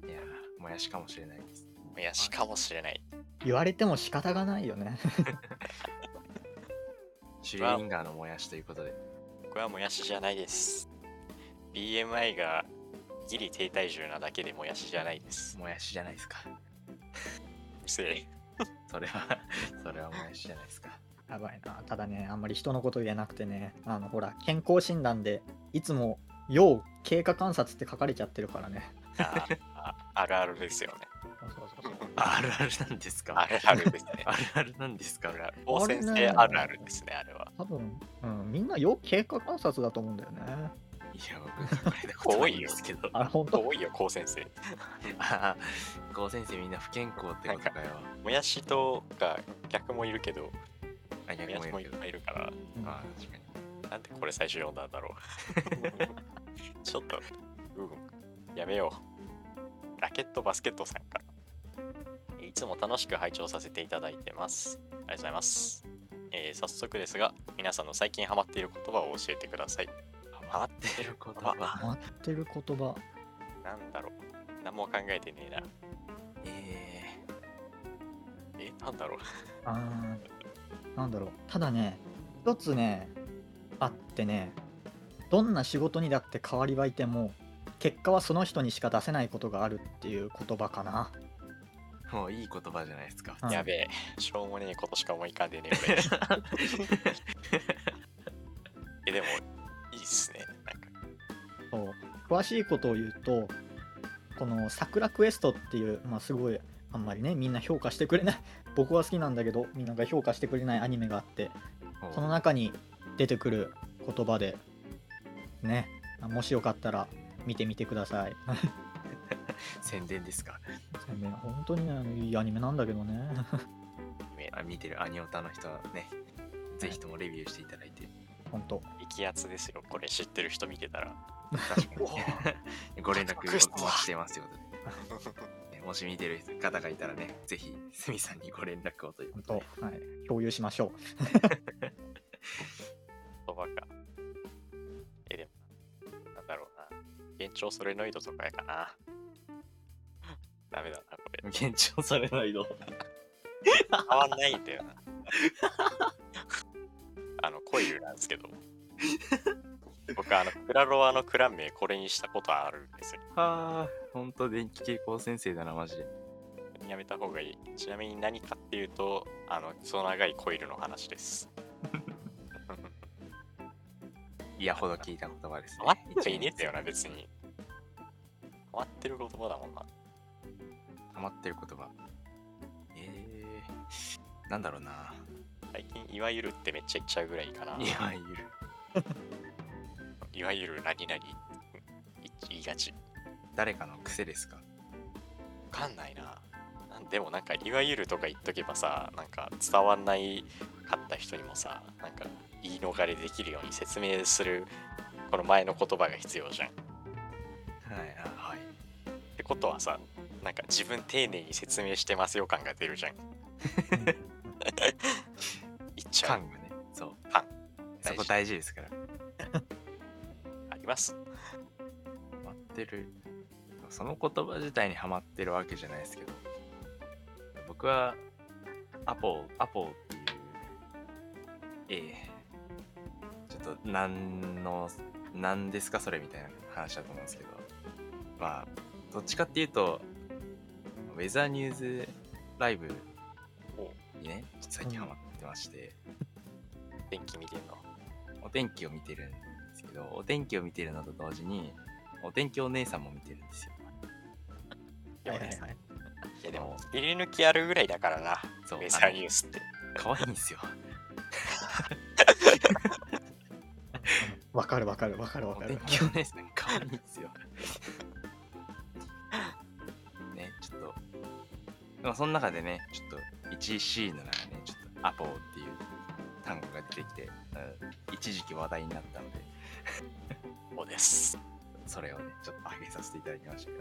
いやー、もやしかもしれないです。もやしかもしれない。言われても仕方がないよね シュレリンガーのもやしということで。これはもやしじゃないです。BMI がギリ低体重なだけでもやしじゃないです。もやしじゃないですか。うせえ。それは、それはもやしじゃないですか。やばいなただねあんまり人のこと言えなくてねあのほら健康診断でいつも要経過観察って書かれちゃってるからねあああるあるですよね。そうそうそうあるあるなんですか？あるあるですね。あるあるなんですか？あるある。高先生あるあるですね、あれは。多分、うん、みんな要経過観察だと思うんだよねいや、僕、書かれたことないんですけど。あ本当多いよ、高先生。ああ、高先生みんな不健康ってことかよ。もやしとか逆もいるけど、あ、も逆やしもいるいいるから、うんあー確かに。なんでこれ最初読んだんだろう。ちょっと、うん、やめよう。ラケットバスケットさんから。いつも楽しく拝聴させていただいてます。ありがとうございます。えー早速ですが、皆さんの最近ハマっている言葉を教えてください。ハマ回って。る言言葉。葉。回ってる言葉。なんだろう。何も考えてねえな。ええなんだろう。あー。なんだろう。ただね一つねあってねどんな仕事にだって代わりはいても結果はその人にしか出せないことがあるっていう言葉かな。ー、もういい言葉じゃないですか。うんやべえ。しょうもねえことしか思い浮かんでねえ俺。えでも詳しいことを言うとこの「桜クエスト」っていう、まあ、すごいあんまりねみんな評価してくれない 僕は好きなんだけどみんなが評価してくれないアニメがあってその中に出てくる言葉でねもしよかったら見てみてください 宣伝ですか？ね本当にねいいアニメなんだけどね あ見てるアニオタの人はね、ぜひともレビューしていただいて。本当。激アツですよ。これ知ってる人見てたら。確かに。ご連絡お待ちしてますよ。ね もし見てる方がいたらね、ぜひ、すみさんにご連絡をということで。本当。はい。共有しましょう。言葉かえでもなんだろうな。幻聴ソレノイドとかやかな。ダメだなこれ。現状されないの。変わんないんだよなあのコイルなんですけど僕あのクラロワのクラン名これにしたことあるんですよはあ、ほんと電気傾向先生だな、マジで。やめた方がいいちなみに何かっていうとあのクソ長いコイルの話ですいやほど聞いた言葉ですね。変わってちゃいねえんだよな別に変わってる言葉だもんなハマってる言葉。えー、なんだろうな。最近いわゆるってめっちゃ言っちゃうぐらいかな。いわゆる。いわゆる何々言いがち。誰かの癖ですか？わかんないな。でもなんかいわゆるとか言っとけばさなんか伝わんないかった人にもさなんか言い逃れできるように説明するこの前の言葉が必要じゃん。っはい、あはい。てことはさなんか自分丁寧に説明してますよ感が出るじゃん ちゃう感がね。そう。感そこ大事ですから。ありますハマってる。その言葉自体にハマってるわけじゃないですけど。僕は、アポ、アポっていう、ええちょっと、なんの、なんですかそれみたいな話だと思うんですけど。まあ、どっちかっていうと、ウェザーニューズライブにね、ちょっと最近ハマってまして、天気見てんの？お天気を見てるんですけど、お天気を見てるのと同時に、お天気お姉さんも見てるんですよ。はいはいはいいやでも入り抜きあるぐらいだからな。そうウェザーニュースって。可愛いんですよ。わかるわかるわかるわおかる。天気お姉さん可愛いんですよ。ね、ちょっと、でもその中でね、ちょっと 1C の中アポっていう単語が出てきて、うん一時期話題になったので、そうです。それをね、ちょっと上げさせていただきましたが、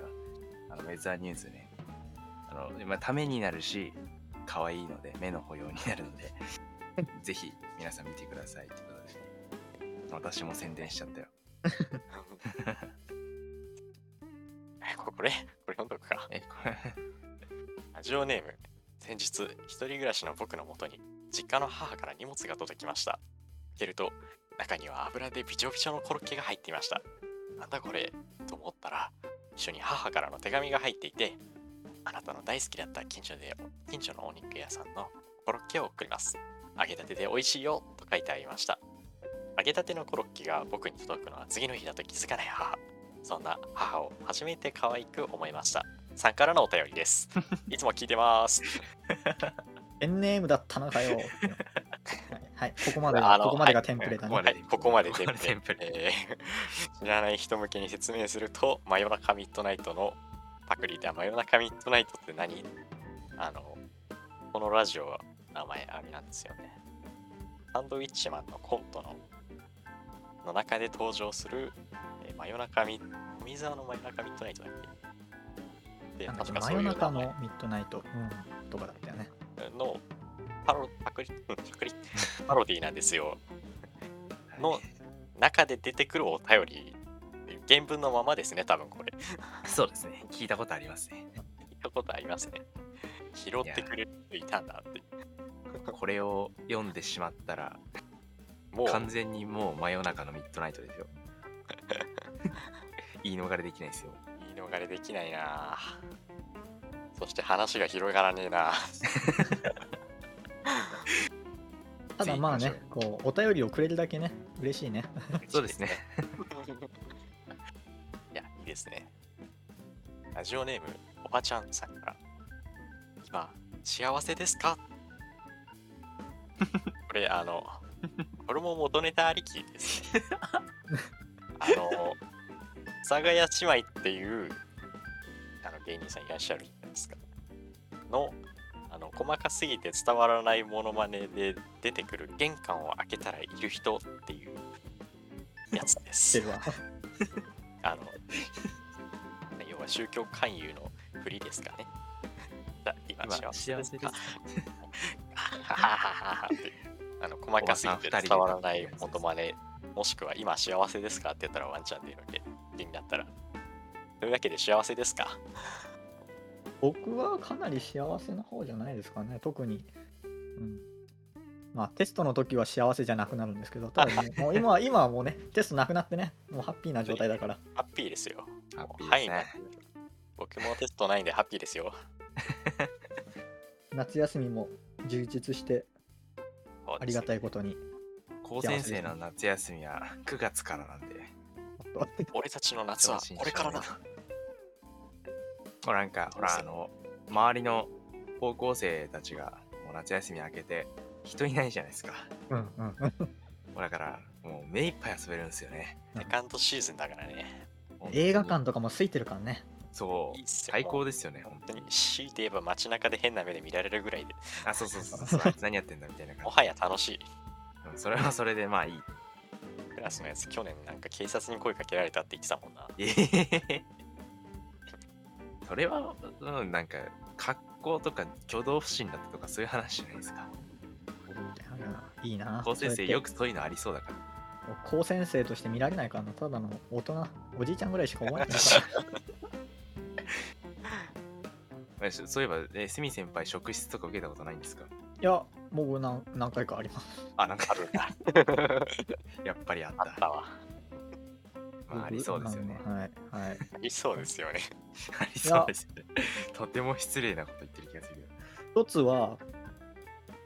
あのウェザーニュースね、あの、まあ、ためになるし、可愛いので、目の保養になるので、ぜひ皆さん見てくださいということで、私も宣伝しちゃったよ。これこれ読んどくか。え、これ、ラジオネーム先日一人暮らしの僕のもとに実家の母から荷物が届きました。開けると中には油でびちょびちょのコロッケが入っていました。なんだこれと思ったら一緒に母からの手紙が入っていてあなたの大好きだった近所で近所のお肉屋さんのコロッケを送ります。揚げたてで美味しいよと書いてありました。揚げたてのコロッケが僕に届くのは次の日だと気づかない母。そんな母を初めて可愛く思いました。さんからのお便りです。いつも聞いてます。ペンネームだったのかよ。はい、はい、ここまでここまでがテンプレだね、はいはい、ここまでテンプレ。知らない人向けに説明すると、真夜中ミッドナイトのパクリで、真夜中ミッドナイトって何？あの、このラジオは名前あれなんですよね。サンドウィッチマンのコントのの中で登場する、えー真夜中ミ富澤の真夜中ミッドナイトだっけ？で、確か真夜中そういう名前のミッドナイト、うん、とかだったよね。のパロパクリ、うんパクリ、パロディなんですよ。の中で出てくるお便り原文のままですね多分これ そうですね。聞いたことありますね。聞いたことありますね拾ってくれる人いたんだって これを読んでしまったら、もう完全にもう真夜中のミッドナイトですよ。言い逃れできないですよ。言い逃れできないなそして話が広がらねえな ただまあねこうお便りをくれるだけね嬉しいねそうですね。いや、いいですね。ラジオネーム、おばちゃんさんから。今、幸せですか？これ、あの、これも元ネタありきですね。あの、阿佐ヶ谷姉妹っていうあの芸人さんいらっしゃるじゃないですか。の、あの細かすぎて伝わらないモノマネで出てくる玄関を開けたらいる人っていうやつです知って。るわあの、要は宗教勧誘の振りですかね。だ今今幸せですあの細かすぎて伝わらないモノマネ、もしくは今幸せですかって言ったらワンチャン出るわけ。って意味だったら。というわけで幸せですか？僕はかなり幸せな方じゃないですかね特に、うん、まあテストの時は幸せじゃなくなるんですけどただもう もう今は今はもうねテストなくなってねもうハッピーな状態だからハッピーですよ。ハッピーはいですね。僕もテストないんでハッピーですよ。夏休みも充実してありがたい。いことに高先生の夏休みは9月からなんで、俺たちの夏はこれからだ。ほらなんか、ほらあの、周りの高校生たちがもう夏休み明けて人いないじゃないですか。うんうんもうだから、もう目いっぱい遊べるんですよね。セカンドシーズンだからね。映画館とかも空いてるからねそういい最高ですよね、本当に。強いて言えば街中で変な目で見られるぐらいであ、そうそうそうそう、何やってんだみたいな感もはや楽しいじ。うんそれはそれでまあいい。クラスのやつ去年なんか警察に声かけられたって言ってたもんなえへへそれは、うん、なんか、格好とか挙動不審だったとかそういう話じゃないですか。いいな。高先生よくそういうのありそうだから。高先生として見られないからな。ただの大人。おじいちゃんぐらいしか思えないから。えそそういえば、えスミ先輩、職質とか受けたことないんですか？いや僕何何回かあります。あ、なんかあるんだ。やっぱりあっ。あったたわまあ、ありそうですよね。はいはい。ありそうですよね。ありそうですよね。とても失礼なこと言ってる気がするよ。一つは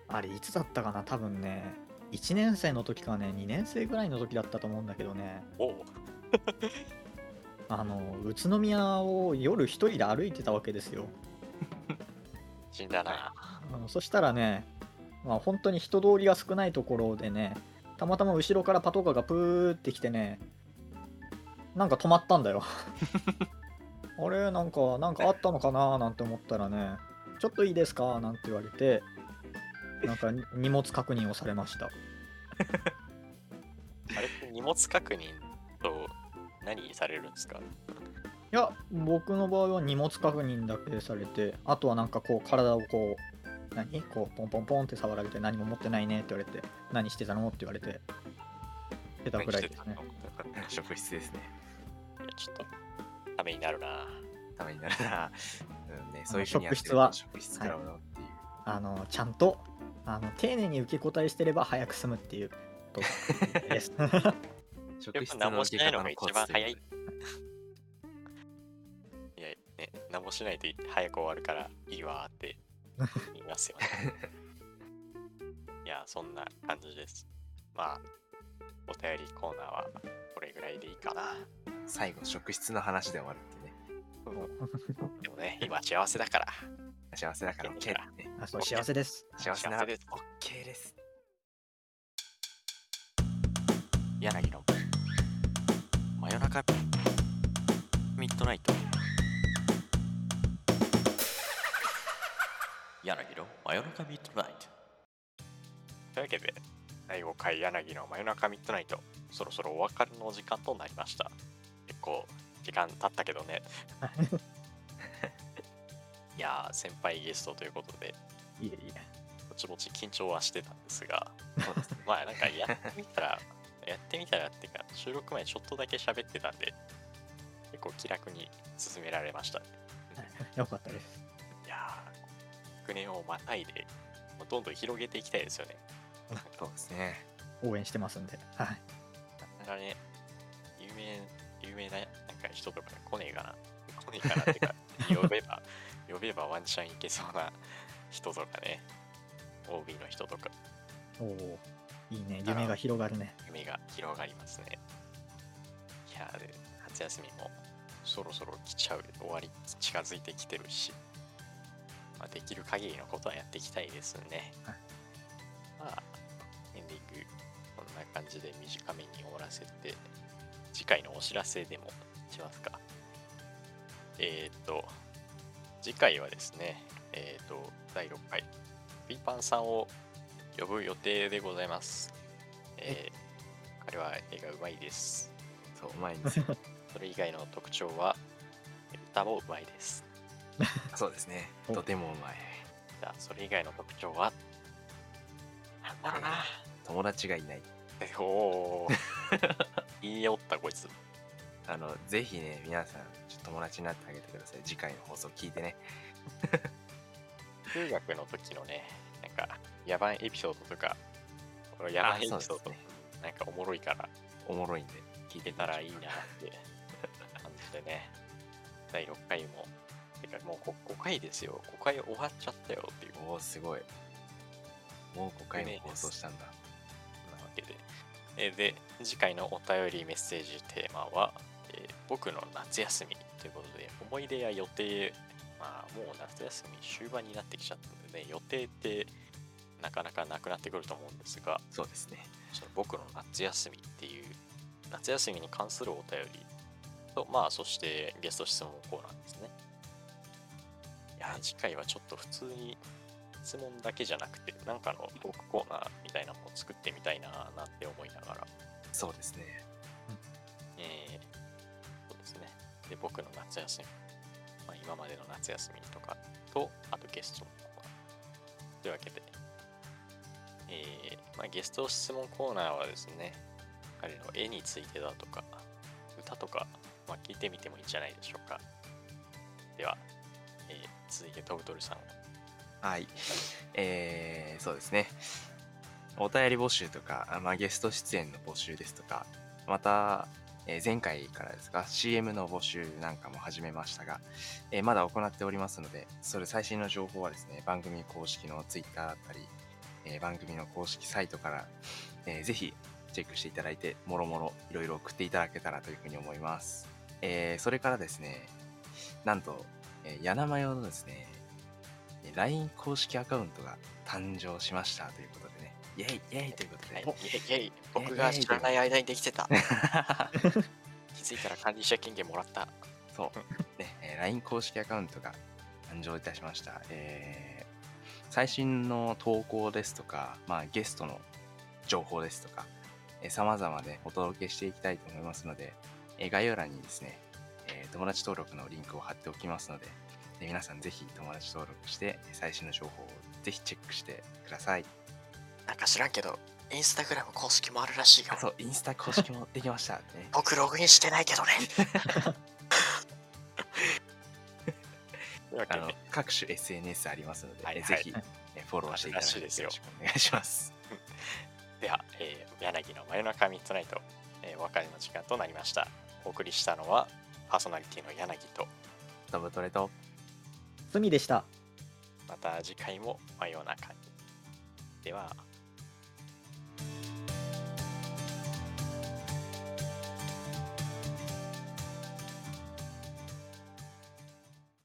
あれいつだったかな多分ね1年生の時かね2年生ぐらいの時だったと思うんだけどね。おう。あの宇都宮を夜一人で歩いてたわけですよ。死んだな。あのそしたらね、まあ、本当に人通りが少ないところでねたまたま後ろからパトカーがプーってきてねなんか止まったんだよ。あれなんかなんかあったのかななんて思ったらねちょっといいですか？なんて言われてなんか荷物確認をされました。あれって荷物確認と何されるんですか？いや僕の場合は荷物確認だけされてあとはなんかこう体をこう何？こうポンポンポンって触られて何も持ってないねって言われて何してたの？って言われてしてたぐらいですね。職質ですね。いやちょっとためになるなためになるな。うんね、そういうふうにやってる職質は？と職質食らうのっていう。あのちゃんとあの丁寧に受け答えしてれば早く済むっていうことです。職質やっぱ何もしないのが受け方一番早いコツとういやね何もしないと早く終わるからいいわーって言いますよね いやそんな感じですまあお便りコーナーはこれぐらいでいいかな最後、職質の話で終わるってね。でもね今幸せだから幸せだから OK だね。あそう幸せです。幸せなら幸せです OK です。柳の真夜中ミッドナイト柳の真夜中ミッドナイトというわけで第5回柳の真夜中ミッドナイトそろそろお別れの時間となりました結構時間経ったけどねいやー先輩ゲストということでいえいえ。ぼちぼち緊張はしてたんですが。まあなんかやってみたら、やってみたらっていうか、収録前ちょっとだけ喋ってたんで、結構気楽に進められましたね。よかったです。いやー、学年をまたいで、どんどん広げていきたいですよね。そうですね。応援してますんで。はい。なかなかね、有名、有名ななんか人とか来ねえかな。来ねえかなっていうか、呼べば、呼べばワンチャンいけそうな人とかね、OB の人とか、おお。いいね。夢が広がるね。夢が広がりますね。いや夏休みもそろそろ来ちゃう、終わり近づいてきてるし、まあ、できる限りのことはやっていきたいですね。はいまあ、な感じで短めに終わらせて、次回のお知らせでもしますか。えっ、と、次回はですね、えっ、と、第6回、ピーパンさんを呼ぶ予定でございます。えー彼は絵がうまいです。そう、うまいんですよ。それ以外の特徴は、歌もうまいです。そうですね。おとてもうまい。じゃあ、それ以外の特徴は、なんだろうな。友達がいない。え おお。言いよった、こいつ。あの、ぜひね、皆さん、ちょっと友達になってあげてください。次回の放送聞いてね。中学の時のね、なんか、野蛮エピソードとか、この野蛮エピソード、ねなんかおもろいから、おもろいんで、聞い聞てけたらいいなって感じでね、第6回も、てかもう 5, 5回ですよ。5回終わっちゃったよっていう。おお、すごい。もう5回も放送したんだ。えーで、次回のお便りメッセージテーマは、えー僕の夏休みということで、思い出や予定、まあもう夏休み終盤になってきちゃったのでね、予定ってなかなかなくなってくると思うんですが、そうですね。その僕の夏休みっていう、夏休みに関するお便りと、まあそしてゲスト質問コーナーですね。いやー、次回はちょっと普通に質問だけじゃなくて、なんかのトークコーナーみたいなのも作ってみたいなーなんて思いながら、そうですね。えー、そうですね。で、僕の夏休み、まあ、今までの夏休みとかと、あとゲストのコーナー。というわけで、えーまあ、ゲスト質問コーナーはですね、彼の絵についてだとか、歌とか、まあ、聞いてみてもいいんじゃないでしょうか。では、えー続いてトブトルさん。はい。えー、そうですね。お便り募集とか、まあ、ゲスト出演の募集ですとか、また、えー前回からですか、CM の募集なんかも始めましたが、えーまだ行っておりますので、それ最新の情報はですね、番組公式の Twitter だったり、えー番組の公式サイトから、えーぜひチェックしていただいて、もろもろいろいろ送っていただけたらというふうに思います。えーそれからですね、なんと、えー、柳マヨのですね、LINE 公式アカウントが誕生しましたということでね、イェイイェイということで、はい、イェイイェイ僕が知らない間にできてた。気づいたら管理者権限もらった。そう、ね、えー LINE 公式アカウントが誕生いたしました。えー最新の投稿ですとか、まあ、ゲストの情報ですとか、えー、様々でお届けしていきたいと思いますので、えー概要欄にですね、えー友達登録のリンクを貼っておきますので、えー皆さんぜひ友達登録して、最新の情報をぜひチェックしてください。なんか知らんけど、インスタグラム公式もあるらしいよあ。そう、インスタ公式もできました ね。僕ログインしてないけどね。あので、各種 SNS ありますので、はいはいえーぜひ、えーフォローしていただいてらしいですよよろしくお願いします。では、えー柳の真夜中ミッドナイト、えーお別れの時間となりました。お送りしたのは、パーソナリティの柳と、トブトレとみでした。また次回も真夜中に。では、